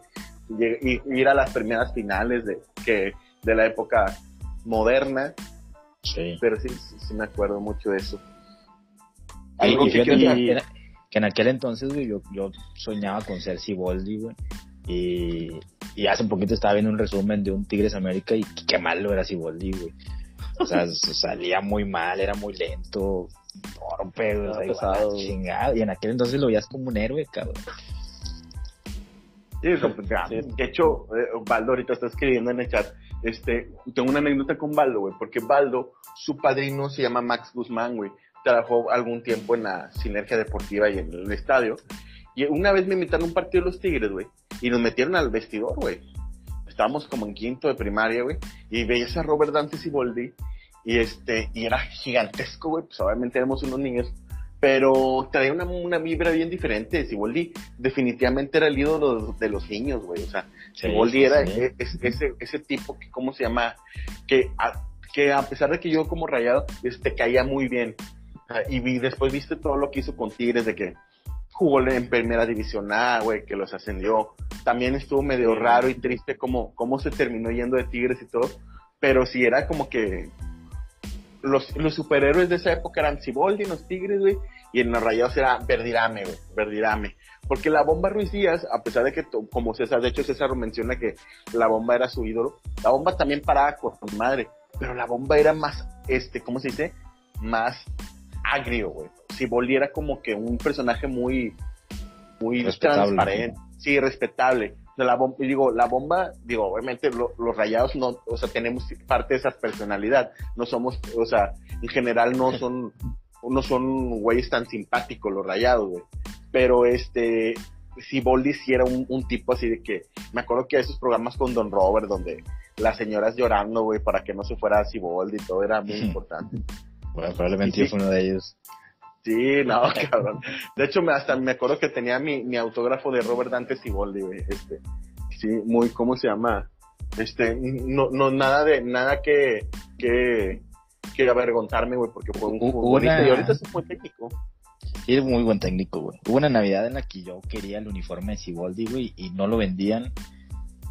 Speaker 1: y, ir a las primeras finales de, que, de la época moderna. Sí. Pero sí, sí, me acuerdo mucho de eso.
Speaker 3: Algo que, que en aquel entonces, güey, yo, yo soñaba con ser Siboldi, güey. Y, y hace un poquito estaba viendo un resumen de un Tigres América y qué malo era Siboldi, güey. O sea, salía muy mal, era muy lento, torpe, güey, chingado. Y en aquel entonces lo veías como un héroe, cabrón.
Speaker 1: Sí, de hecho, eh, Baldo ahorita está escribiendo en el chat. Este, tengo una anécdota con Baldo, güey, porque Baldo, su padrino se llama Max Guzmán, güey trabajó algún tiempo en la Sinergia Deportiva y en el estadio. Y una vez me invitaron a un partido de los Tigres, güey, y nos metieron al vestidor, güey. Estábamos como en quinto de primaria, güey, y veías a Robert Dante Siboldi, y este, y era gigantesco, güey, pues obviamente éramos unos niños, pero traía una, una vibra bien diferente. Siboldi definitivamente era el ídolo de los niños, güey, o sea, Siboldi era e, ese, ese tipo que, ¿cómo se llama? Que a, que a pesar de que yo como rayado, este, caía muy bien y después viste todo lo que hizo con Tigres, de que jugó en primera división A, güey, que los ascendió. También estuvo medio raro y triste como cómo se terminó yendo de Tigres y todo. Pero sí era como que los, los superhéroes de esa época eran Ciboldi los Tigres, güey, y en los rayados era Verdirame, güey, Verdirame. Porque la bomba Ruiz Díaz, a pesar de que, como César, de hecho César menciona que la bomba era su ídolo, la bomba también paraba con madre, pero la bomba era más, este, ¿cómo se dice? Más agrio, güey. Si volviera como que un personaje muy, muy transparente, sí, respetable. la bomba, digo, la bomba, digo, obviamente los rayados no, o sea, tenemos parte de esa personalidad. No somos, o sea, en general no son, no son güeyes tan simpáticos los rayados, güey. Pero este, si Boldi sí era un, tipo así de que, me acuerdo que esos programas con Don Robert, donde las señoras llorando, güey, para que no se fuera Siboldi y todo, era muy importante.
Speaker 3: Bueno, probablemente yo fui uno de ellos.
Speaker 1: Sí, no, cabrón. De hecho, me, hasta me acuerdo que tenía mi, mi autógrafo de Robert Dante Siboldi, güey. Este, sí, muy, ¿cómo se llama? Este, no, no, nada de, nada que, que, que avergonzarme, güey, porque fue un futbolista y ahorita es un buen técnico.
Speaker 3: Sí, es muy buen técnico, güey. Hubo una Navidad en la que yo quería el uniforme de Siboldi, güey, y no lo vendían.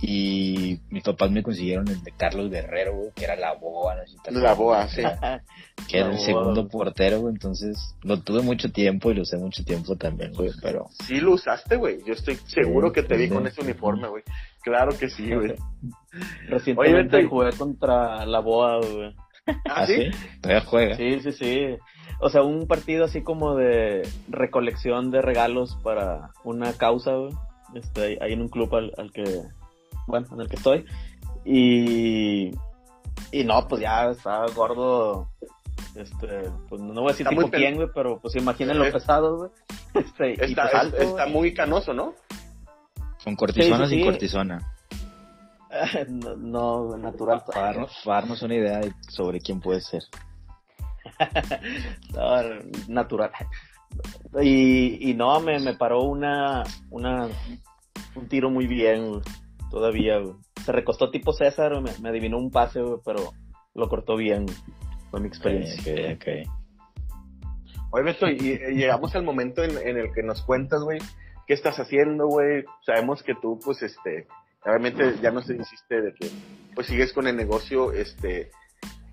Speaker 3: Y mis papás me consiguieron el de Carlos Guerrero, güey, que era la boa.
Speaker 1: No la boa, sí.
Speaker 3: Que era el segundo portero, güey. Entonces lo tuve mucho tiempo y lo usé mucho tiempo también, güey. Pero.
Speaker 1: Sí, lo usaste, güey. Yo estoy seguro que te vi con ese uniforme, güey. Claro que sí, güey.
Speaker 2: Recientemente Oye, jugué contra la boa, güey.
Speaker 1: ¿Ah, ¿Ah sí?
Speaker 3: Todavía juega.
Speaker 2: Sí, sí, sí. O sea, un partido así como de recolección de regalos para una causa, güey. Este, ahí en un club al, al que bueno, en el que estoy. Y, y no, pues ya estaba gordo. Este, pues no voy a decir tipo quién, güey, pero pues imaginen lo pesado, güey.
Speaker 1: Este, está, pues está muy canoso, ¿no?
Speaker 3: Con cortisona sin cortisona.
Speaker 2: no, no, natural.
Speaker 3: Para darnos, una idea sobre quién puede ser.
Speaker 2: no, natural. Y, y no, me, me paró una, una, un tiro muy bien, güey todavía, Se recostó tipo César, me, adivinó un pase, pero lo cortó bien. Fue mi experiencia.
Speaker 3: Okay,
Speaker 1: Oye, Beto, y, llegamos al momento en, el que nos cuentas, güey, qué estás haciendo, güey. Sabemos que tú, pues, este, realmente ya no se hiciste de que, pues, sigues con el negocio, este,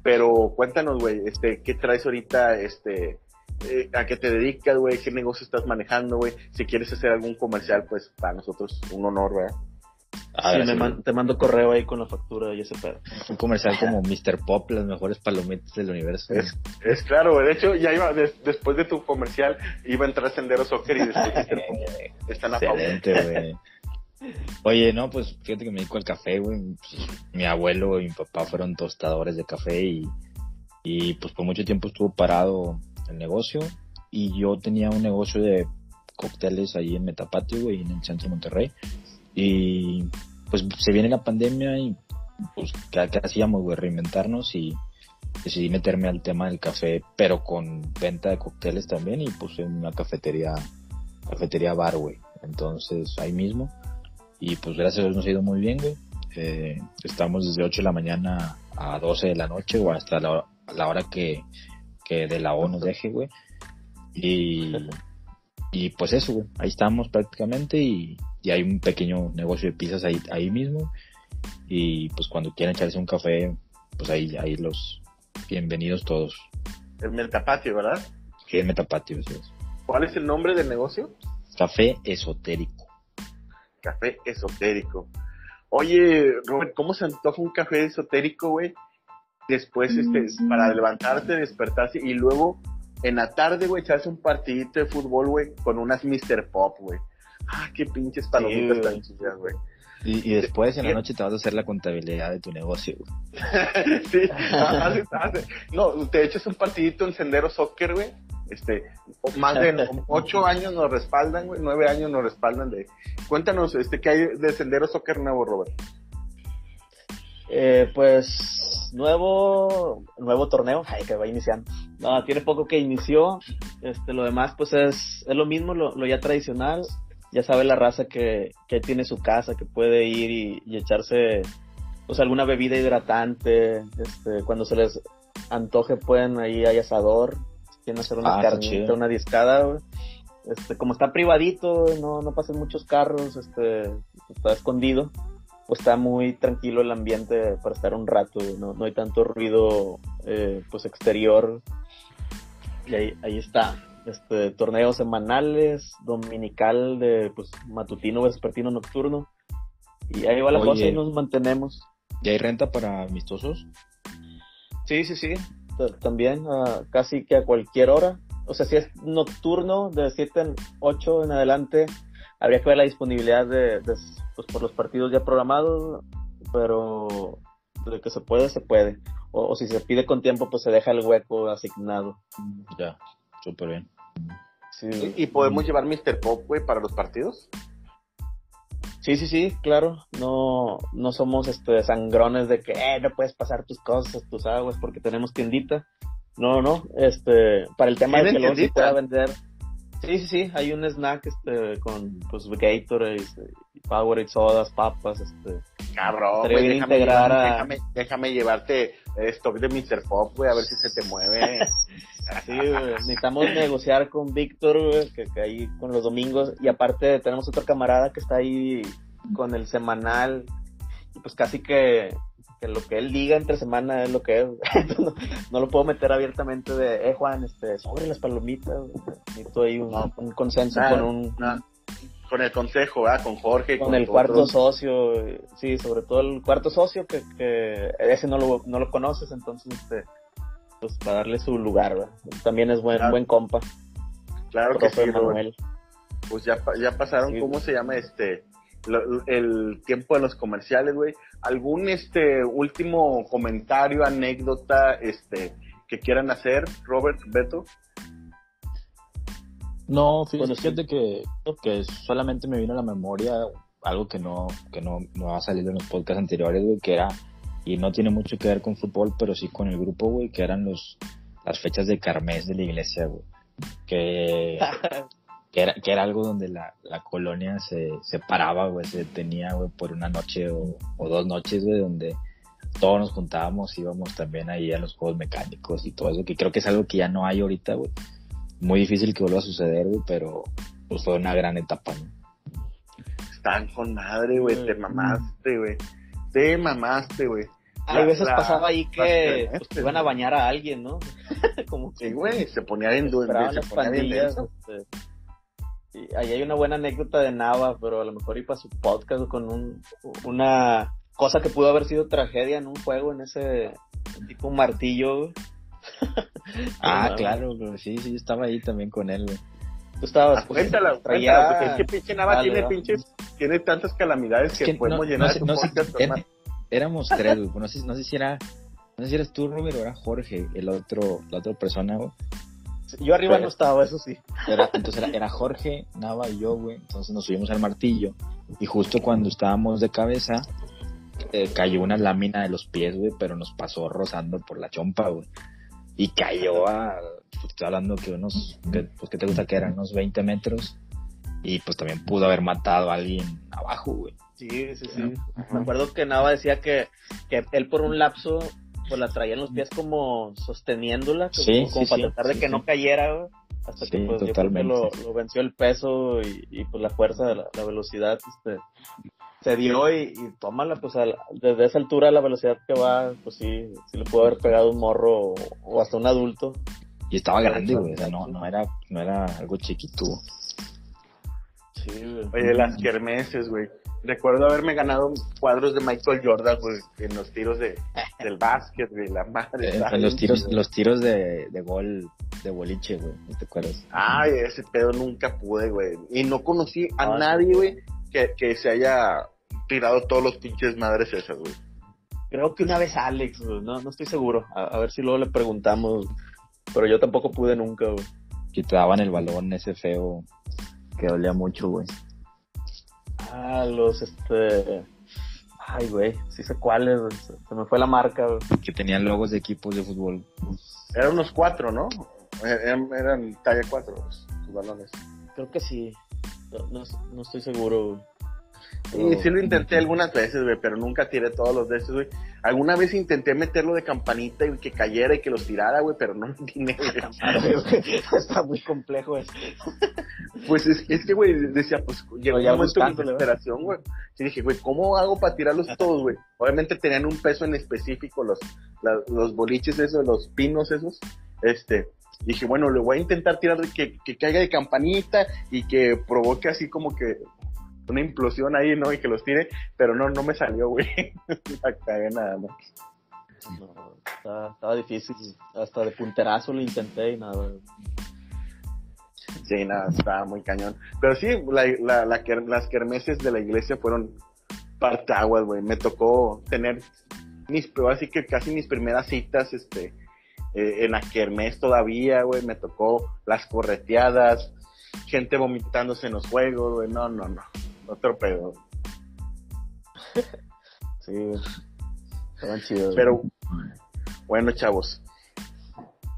Speaker 1: pero cuéntanos, güey, este, ¿qué traes ahorita, este, eh, a qué te dedicas, güey, qué negocio estás manejando, güey? Si quieres hacer algún comercial, pues, para nosotros un honor, ¿verdad?
Speaker 2: Sí, te mando correo ahí con la factura y ese pedo.
Speaker 3: Un comercial como Mr. Pop, las mejores palomitas del universo.
Speaker 1: Es, claro, de hecho, ya iba, después de tu comercial, iba a entrar Sendero Soccer y después Mr. Pop. Están a
Speaker 3: güey. Oye, no, pues fíjate que me dedico al café, güey. mi abuelo y mi papá fueron tostadores de café y, y pues por mucho tiempo estuvo parado el negocio. Y yo tenía un negocio de cócteles ahí en Metapatio, güey, en el centro de Monterrey. Y pues se viene la pandemia y pues ¿qué, hacíamos, güey? Reinventarnos y decidí meterme al tema del café, pero con venta de cócteles también y puse una cafetería, cafetería bar, güey. Entonces ahí mismo. Y pues gracias a Dios nos ha ido muy bien, güey. Eh, estamos desde 8 de la mañana a 12 de la noche o hasta la, la hora que, que de la O nos deje, güey. Y, y pues eso, güey. Ahí estamos prácticamente y y hay un pequeño negocio de pizzas ahí, ahí mismo. Y pues cuando quieran echarse un café, pues ahí, ahí los bienvenidos todos.
Speaker 1: El Metapatio, ¿verdad?
Speaker 3: Sí, el Metapatio, sí.
Speaker 1: ¿Cuál es el nombre del negocio?
Speaker 3: Café Esotérico.
Speaker 1: Café Esotérico. Oye, Robert, ¿cómo se antoja un café esotérico, güey? Después, este, mm. para levantarte, despertarse y luego en la tarde, güey, echarse un partidito de fútbol, güey, con unas Mr. Pop, güey ah, qué pinches palomitas tan chidas, güey.
Speaker 3: Y, y, después en la noche te vas a hacer la contabilidad de tu negocio,
Speaker 1: güey. sí, hace, hace. no, te echas un partidito en Sendero Soccer, güey. Este, más de ocho años nos respaldan, güey, nueve años nos respaldan de. Cuéntanos, este, ¿qué hay de Sendero Soccer nuevo, Robert?
Speaker 2: Eh, pues nuevo nuevo torneo ay, que va iniciando. No tiene poco que inició. Este lo demás pues es, es lo mismo lo, lo ya tradicional. Ya sabe la raza que, que tiene su casa, que puede ir y, echarse pues alguna bebida hidratante, este, cuando se les antoje pueden ahí hay asador, quieren hacer una ah, carnita, una discada, este, como está privadito, no, no pasan muchos carros, este, está escondido, pues está muy tranquilo el ambiente para estar un rato, no, no hay tanto ruido eh, pues exterior y ahí, ahí está este, torneos semanales, dominical de pues matutino, vespertino, nocturno. Y ahí va la cosa y nos mantenemos.
Speaker 3: ¿Y hay renta para amistosos?
Speaker 2: Sí, sí, sí. También casi que a cualquier hora. O sea, si es nocturno, de 7 a 8 en adelante, habría que ver la disponibilidad de, pues, por los partidos ya programados, pero de que se puede, se puede. O, o, si se pide con tiempo, pues se deja el hueco asignado.
Speaker 3: Ya. Súper bien.
Speaker 1: ¿Y podemos llevar Mr. Pop, güey, para los partidos?
Speaker 2: Sí, sí, sí, claro. No, no somos este sangrones de que eh, no puedes pasar tus cosas, tus aguas, porque tenemos tiendita. No, no, este, para el tema de que luego se pueda vender. Sí, sí, sí, hay un snack este con pues Gatorade, este, Powerade, sodas, papas, este.
Speaker 1: Cabrón, déjame, integrar déjame, déjame, llevarte stock de Mr. Pop, güey, a ver si se te mueve.
Speaker 2: Sí, necesitamos negociar con Víctor, que, que, ahí con los domingos. Y aparte tenemos otro camarada que está ahí con el semanal pues casi que, que lo que él diga entre semana es lo que es. no, lo puedo meter abiertamente de, eh, Juan, este, sobre las palomitas. Necesito ahí un, un consenso con un...
Speaker 1: Con el consejo, ¿verdad? Con Jorge.
Speaker 2: Con, el cuarto socio, sí, sobre todo el cuarto socio, que, que ese no lo, no lo conoces, entonces, este, pues para darle su lugar, ¿verdad? También es buen, buen compa.
Speaker 1: Claro que sí, Manuel. Pues ya, ya pasaron, ¿cómo se llama este? El tiempo de los comerciales, güey. ¿Algún este último comentario, anécdota, este, que quieran hacer, Robert, Beto?
Speaker 3: No, fíjate, que, que solamente me vino a la memoria algo que no, que no, no ha salido en los podcasts anteriores, güey, que era, y no tiene mucho que ver con fútbol, pero sí con el grupo, güey, que eran los, las fechas de carmes de la iglesia, güey. Que, que, era, que era algo donde la, la colonia se, se paraba, güey, se detenía, güey, por una noche o, o dos noches, güey, donde todos nos juntábamos, íbamos también ahí a los juegos mecánicos y todo eso, que creo que es algo que ya no hay ahorita, güey muy difícil que vuelva a suceder, güey, pero pues fue una gran etapa, ¿no?
Speaker 1: Están con madre, güey, te mamaste, güey. Te mamaste, güey.
Speaker 2: Hay veces pasaba ahí que pues, iban a bañar a alguien, ¿no?
Speaker 1: Como que, sí, güey, se ponía en duda. Se ponía este,
Speaker 2: y ahí hay una buena anécdota de Nava, pero a lo mejor iba a su podcast con un, una cosa que pudo haber sido tragedia en un juego, en ese tipo un martillo,
Speaker 3: ah, claro, sí, sí, estaba ahí también con él,
Speaker 1: Tú estabas. Ah, cuéntala, traía... es que pinche Nava tiene pinches, tiene tantas calamidades que, podemos llenar no,
Speaker 3: Éramos tres, güey. No sé, no sé si era, no sé si eras tú, Robert, o era Jorge, el otro, la otra persona, güey.
Speaker 2: Yo arriba no estaba, eso sí.
Speaker 3: entonces era, era, Jorge, Nava y yo, güey. Entonces nos subimos al martillo. Y justo cuando estábamos de cabeza, eh, cayó una lámina de los pies, güey, pero nos pasó rozando por la chompa, güey y cayó a, pues, estoy hablando que unos, que, pues que te gusta que eran unos 20 metros y pues también pudo haber matado a alguien abajo, güey.
Speaker 2: Sí, sí, sí. Me acuerdo que Nava decía que, que él por un lapso pues la traía en los pies como sosteniéndola, como, para tratar de que no cayera, güey. Hasta que pues lo, lo, venció el peso y, y pues la fuerza, la, la velocidad, este, se dio y, y tómala, pues desde esa altura la velocidad que va, pues sí, sí le pudo haber pegado un morro o, hasta un adulto.
Speaker 3: Y estaba grande, güey, o sea, no, no, era, no era algo chiquito.
Speaker 1: Sí, güey. Oye, las kermeses, güey. Recuerdo haberme ganado cuadros de Michael Jordan, güey, en los tiros de, del básquet, güey, la madre.
Speaker 3: En, los tiros, los tiros de, de gol, de boliche, güey, ¿no te acuerdas?
Speaker 1: Ay, ese pedo nunca pude, güey. Y no conocí a nadie, güey, que, que se haya tirado todos los pinches madres esas, güey.
Speaker 2: Creo que una vez Alex, güey, no, no estoy seguro. A, ver si luego le preguntamos. Pero yo tampoco pude nunca, güey.
Speaker 3: Que te daban el balón ese feo que dolía mucho, güey.
Speaker 2: Ah, los, este... Ay, güey, sí sé cuáles, se me fue la marca, güey.
Speaker 3: Que tenían logos de equipos de fútbol.
Speaker 1: Eran unos cuatro, ¿no? Eran, eran talla cuatro los balones.
Speaker 2: Creo que sí. No, no, estoy seguro,
Speaker 1: güey. Sí, sí lo intenté algunas veces, güey, pero nunca tiré todos los de esos, güey. Alguna vez intenté meterlo de campanita y que cayera y que los tirara, güey, pero no lo tiene,
Speaker 2: Está muy complejo eso.
Speaker 1: Pues es, es que, güey, decía, pues llegó un momento de desesperación, güey. Y dije, güey, ¿cómo hago para tirarlos todos, güey? Obviamente tenían un peso en específico los, los boliches esos, los pinos esos. Este, dije, bueno, le voy a intentar tirar que, que caiga de campanita y que provoque así como que una implosión ahí, ¿no? Y que los tire, pero no, no me salió, güey. La cagué nada más.
Speaker 2: No, estaba, difícil. Hasta de punterazo lo intenté y nada.
Speaker 1: Sí, nada, estaba muy cañón. Pero sí, la, la, las kermeses de la iglesia fueron partaguas, güey. Me tocó tener mis, así que casi mis primeras citas, este, eh, en la kermés todavía, güey, me tocó las correteadas, gente vomitándose en los juegos, güey, no, no, no, otro pedo.
Speaker 2: sí, estaban chidos.
Speaker 1: Pero, bueno, chavos,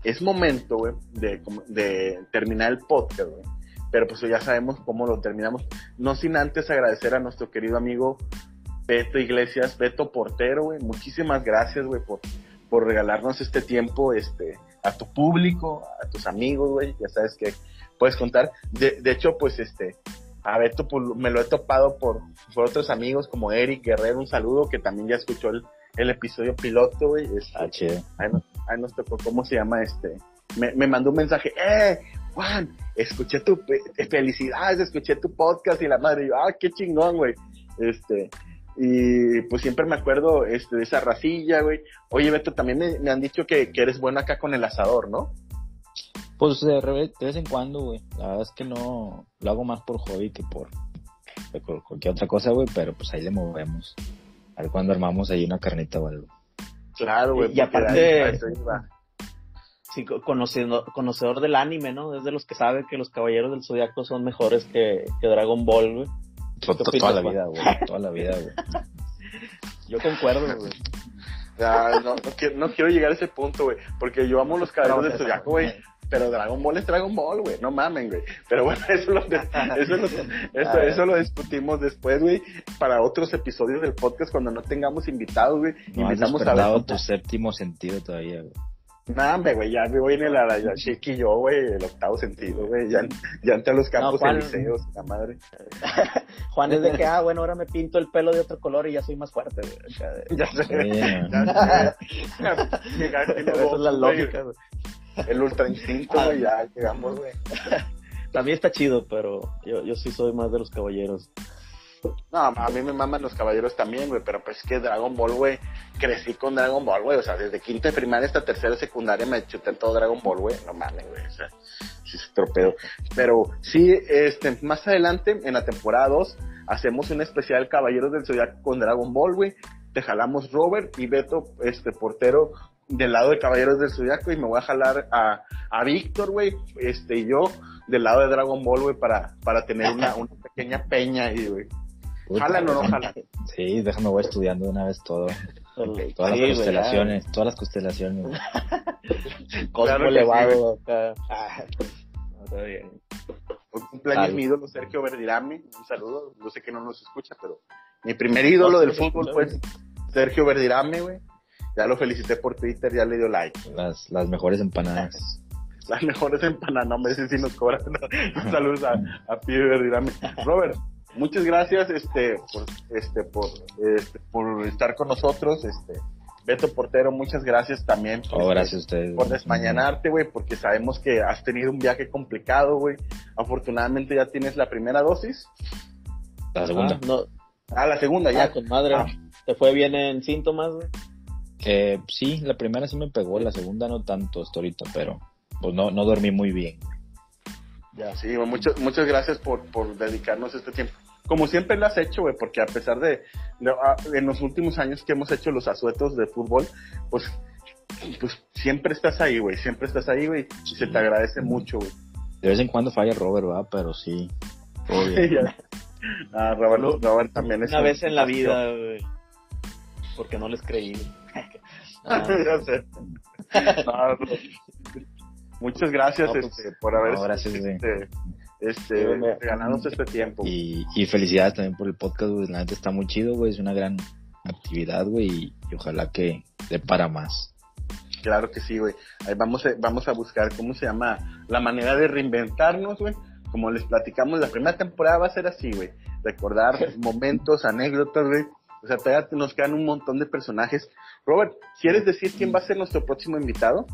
Speaker 1: es momento, güey, de, de terminar el podcast, güey. Pero pues ya sabemos cómo lo terminamos. No sin antes agradecer a nuestro querido amigo Beto Iglesias, Beto Portero, güey. Muchísimas gracias, güey, por por regalarnos este tiempo este, a tu público, a tus amigos, güey, ya sabes que puedes contar. De, de hecho, pues este, A Beto pues, me lo he topado por, por otros amigos como Eric Guerrero, un saludo, que también ya escuchó el, el episodio piloto, güey. Este,
Speaker 3: ah,
Speaker 1: ahí, nos, tocó, ¿cómo se llama este? Me, me mandó un mensaje, ¡eh! Juan, escuché tu, felicidades, escuché tu podcast y la madre, y yo, ah, qué chingón, güey. Este, y pues siempre me acuerdo este, de esa racilla, güey. Oye, Beto, también me, han dicho que, que, eres bueno acá con el asador, ¿no?
Speaker 3: Pues de, vez en cuando, güey. La verdad es que no lo hago más por hobby que por, cualquier otra cosa, güey, pero pues ahí le movemos. A ver cuando armamos ahí una carnita o algo.
Speaker 1: Claro, güey.
Speaker 2: Y, aparte, sí, conocedor, conocedor del anime, ¿no? Es de los que sabe que los Caballeros del Zodiaco son mejores que, que Dragon Ball, güey.
Speaker 3: Toda, la vida, güey. Toda la vida, güey.
Speaker 2: Yo concuerdo, güey.
Speaker 1: no, no, quiero, no, quiero, llegar a ese punto, güey. Porque yo amo los caballeros del Zodiaco, güey. Pero Dragon Ball es Dragon Ball, güey. No mamen, güey. Pero bueno, eso lo, eso, lo, eso, eso lo discutimos después, güey. Para otros episodios del podcast cuando no tengamos invitados, güey.
Speaker 3: No
Speaker 1: Invitamos
Speaker 3: has a tu séptimo sentido todavía, güey.
Speaker 1: Güey, ya me voy en el ya, y yo, güey, el octavo sentido, güey, ya, ya entré a los campos no, elíseos, la madre.
Speaker 2: Juan es de que, ah, bueno, ahora me pinto el pelo de otro color y ya soy más fuerte, güey.
Speaker 1: Ya sé, ya sé. Esa es la lógica, güey. El ultra instinto, güey, ya llegamos, güey.
Speaker 2: También está chido, pero yo, yo sí soy más de los caballeros.
Speaker 1: No, a mí me maman los caballeros también, güey, pero pues es que Dragon Ball, güey, crecí con Dragon Ball, güey, o sea, desde quinta de primaria hasta tercera secundaria me chuté todo Dragon Ball, güey, no mames, güey, o sea, sí se tropedo. Pero sí, este, más adelante, en la temporada 2, hacemos un especial Caballeros del Zodiaco con Dragon Ball, güey, te jalamos Robert y Beto, este, portero, del lado de Caballeros del Zodiaco y me voy a jalar a, a Víctor, güey, este, y yo del lado de Dragon Ball, güey, para, para tener una, una pequeña peña ahí, güey. ¿Jalan o no jalan?
Speaker 3: Sí, déjame, voy estudiando una vez todo. Todas las constelaciones, todas las constelaciones.
Speaker 2: Cosmo elevado acá. Ah,
Speaker 1: está bien. Un cumpleaños mi ídolo Sergio Verdirame, un saludo, yo sé que no nos escucha, pero mi primer ídolo del fútbol fue Sergio Verdirame, güey. Ya lo felicité por Twitter, ya le dio like.
Speaker 3: Las, las mejores empanadas.
Speaker 1: las mejores empanadas, no me sé si nos cobran. Saludos a, a Verdirame. Robert, muchas gracias este por este por este, por estar con nosotros este Beto Portero, muchas gracias también
Speaker 3: oh, gracias a ustedes.
Speaker 1: por desmañanarte, güey, porque sabemos que has tenido un viaje complicado, güey. Afortunadamente ya tienes la primera dosis.
Speaker 3: La segunda.
Speaker 2: Ah, no.
Speaker 1: ah la segunda ya.
Speaker 2: Ah, con madre. Ah. ¿Te fue bien en síntomas, güey?
Speaker 3: Eh, sí, la primera sí me pegó, la segunda no tanto hasta ahorita, pero pues no, no dormí muy bien.
Speaker 1: Ya. Sí, muchas, muchas gracias por, por dedicarnos este tiempo como siempre lo has hecho, güey, porque a pesar de, ah, en los últimos años que hemos hecho los asuetos de fútbol, pues, pues siempre estás ahí, güey, siempre estás ahí, güey, y se te agradece mucho, güey.
Speaker 3: De vez en cuando falla Robert, ¿verdad? Pero sí.
Speaker 1: ah, Robert, Robert, también es
Speaker 2: Una vez en la vida, güey. Porque no les creí.
Speaker 1: Ah. ya sé. muchas gracias pues, este, por haber
Speaker 3: gracias,
Speaker 1: este, este, ganamos este tiempo.
Speaker 3: Y, y, felicidades también por el podcast, güey. La neta está muy chido, güey. Es una gran actividad, güey. Y, ojalá que dé para más.
Speaker 1: Claro que sí, güey. Ahí vamos a, vamos a buscar, ¿cómo se llama? La manera de reinventarnos, güey. Como les platicamos, la primera temporada va a ser así, güey. Recordar momentos, anécdotas, güey. O sea, todavía nos quedan un montón de personajes. Robert, ¿quieres decir quién va a ser nuestro próximo invitado?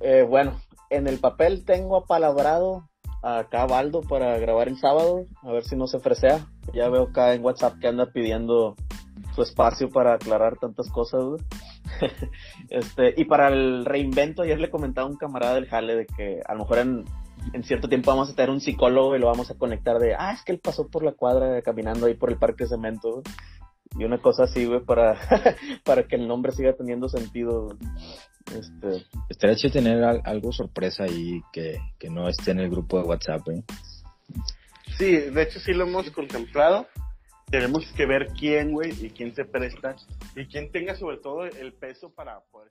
Speaker 2: Eh, bueno, en el papel tengo apalabrado acá Baldo para grabar el sábado, a ver si no se fresea. Ya veo acá en WhatsApp que anda pidiendo su espacio para aclarar tantas cosas. este, y para el reinvento, ayer le comentaba a un camarada del Jale de que a lo mejor en, en cierto tiempo vamos a tener un psicólogo y lo vamos a conectar de, ah, es que él pasó por la cuadra caminando ahí por el parque cemento. Y una cosa así, güey, para, para que el nombre siga teniendo sentido. Este,
Speaker 3: estaría chido tener algo sorpresa ahí que, que no esté en el grupo de WhatsApp, ¿eh?
Speaker 1: Sí, de hecho sí lo hemos contemplado. Tenemos que ver quién, güey, y quién se presta y quién tenga sobre todo el peso para poder...